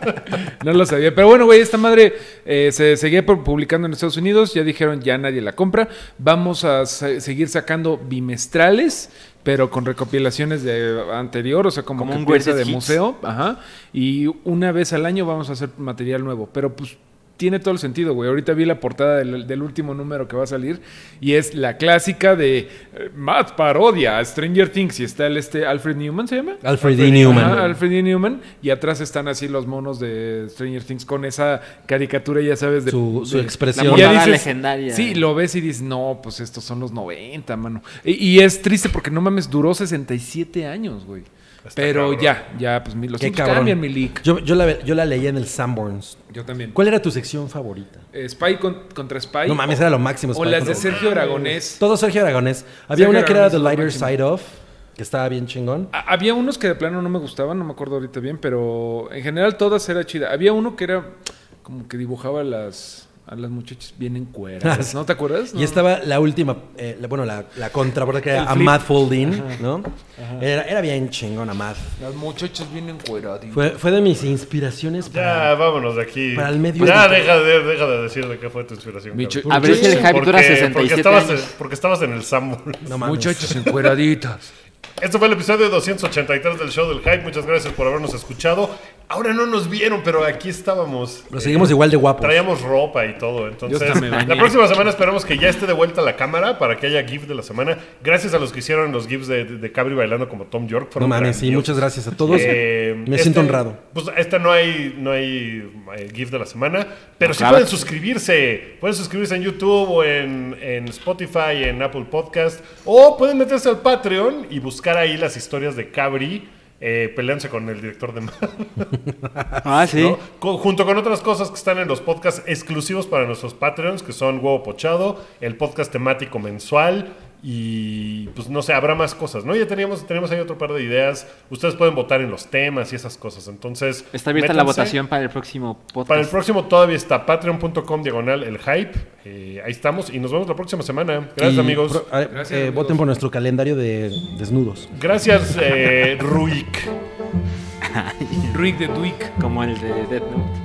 No lo sabía. Pero bueno, güey, esta madre eh, se seguía pu- publicando en Estados Unidos. Ya dijeron, ya nadie la compra. Vamos a se- seguir sacando bimestrales, pero con recopilaciones de anterior, o sea, como, Como que un pieza de hits. museo. Ajá. Y una vez al año vamos a hacer material nuevo. Pero pues tiene todo el sentido, güey. Ahorita vi la portada del, del último número que va a salir y es la clásica de eh, Matt parodia a Stranger Things y está el este Alfred Newman, ¿se llama? Alfred D. Newman. Ajá, Alfred E. Newman. Y atrás están así los monos de Stranger Things con esa caricatura, ya sabes, de Su- su de- expresión. La dices- legendaria. Sí, lo ves y dices, no, pues estos son los 90, mano. Y, y es triste porque no mames, duró 67 años, güey. Está Pero cabrón. ya, ya, pues los Qué cabrón. cambian, mi leak. Yo, yo, la, yo la leía en el Sanborns. Yo también. ¿Cuál era tu sección favorita? Eh, Spy con- contra Spy. No mames, era lo máximo. O las de Sergio Aragonés. Todo Sergio Aragonés. Había Sergio una que era The Lighter. Side Off, que estaba bien chingón. Ha- Había unos que de plano no me gustaban, no me acuerdo ahorita bien, pero en general todas era chida. Había uno que era como que dibujaba las, a las muchachas bien encueradas, ¿no te acuerdas? Y No. estaba la última, eh, la- bueno, la, la contra, ¿verdad? Que era. Ahmad Foldin, ¿no? Era, era bien chingón Ahmad. Las muchachas bien encueradas. Fue, fue de mis inspiraciones Ya, para... vámonos de aquí. Para el medio- Ya, deja de, deja de decir de qué fue tu inspiración. Micho-. A ver si el hype Porque- dura porque 67 estabas, años. porque estabas en el Sanborns. No. Muchachas encueraditas. Esto fue el episodio 283 del show del hype. Muchas gracias por habernos escuchado. Ahora no nos vieron, pero aquí estábamos. Pero seguimos igual de guapos. Traíamos ropa y todo. Entonces, la próxima semana esperamos que ya esté de vuelta la cámara para que haya GIF de la semana. Gracias a los que hicieron los GIFs de, de, de Cabri bailando como Tom York. No mames, sí, muchas gracias a todos. Eh, Me este- siento honrado. Pues esta no hay, no hay eh, GIF de la semana, pero sí pueden suscribirse. Pueden suscribirse en YouTube o en, en Spotify, en Apple Podcast. O pueden meterse al Patreon y buscar ahí las historias de Cabri eh, peleándose con el director de Mad. Ah, sí. junto con otras cosas que están en los podcasts exclusivos para nuestros Patreons, que son Huevo Pochado, el podcast temático mensual y pues no sé, habrá más cosas, ¿no? Ya teníamos, tenemos ahí otro par de ideas. Ustedes pueden votar en los temas y esas cosas. Entonces, Está abierta la votación para el próximo podcast. Para el próximo todavía está patreon.com diagonal el hype. Eh, ahí estamos y nos vemos la próxima semana. Gracias Y amigos. pro- a- Gracias, eh, amigos. Voten por nuestro calendario de desnudos. Gracias eh, Ruik. Rick de Duick. Como el de Death Note.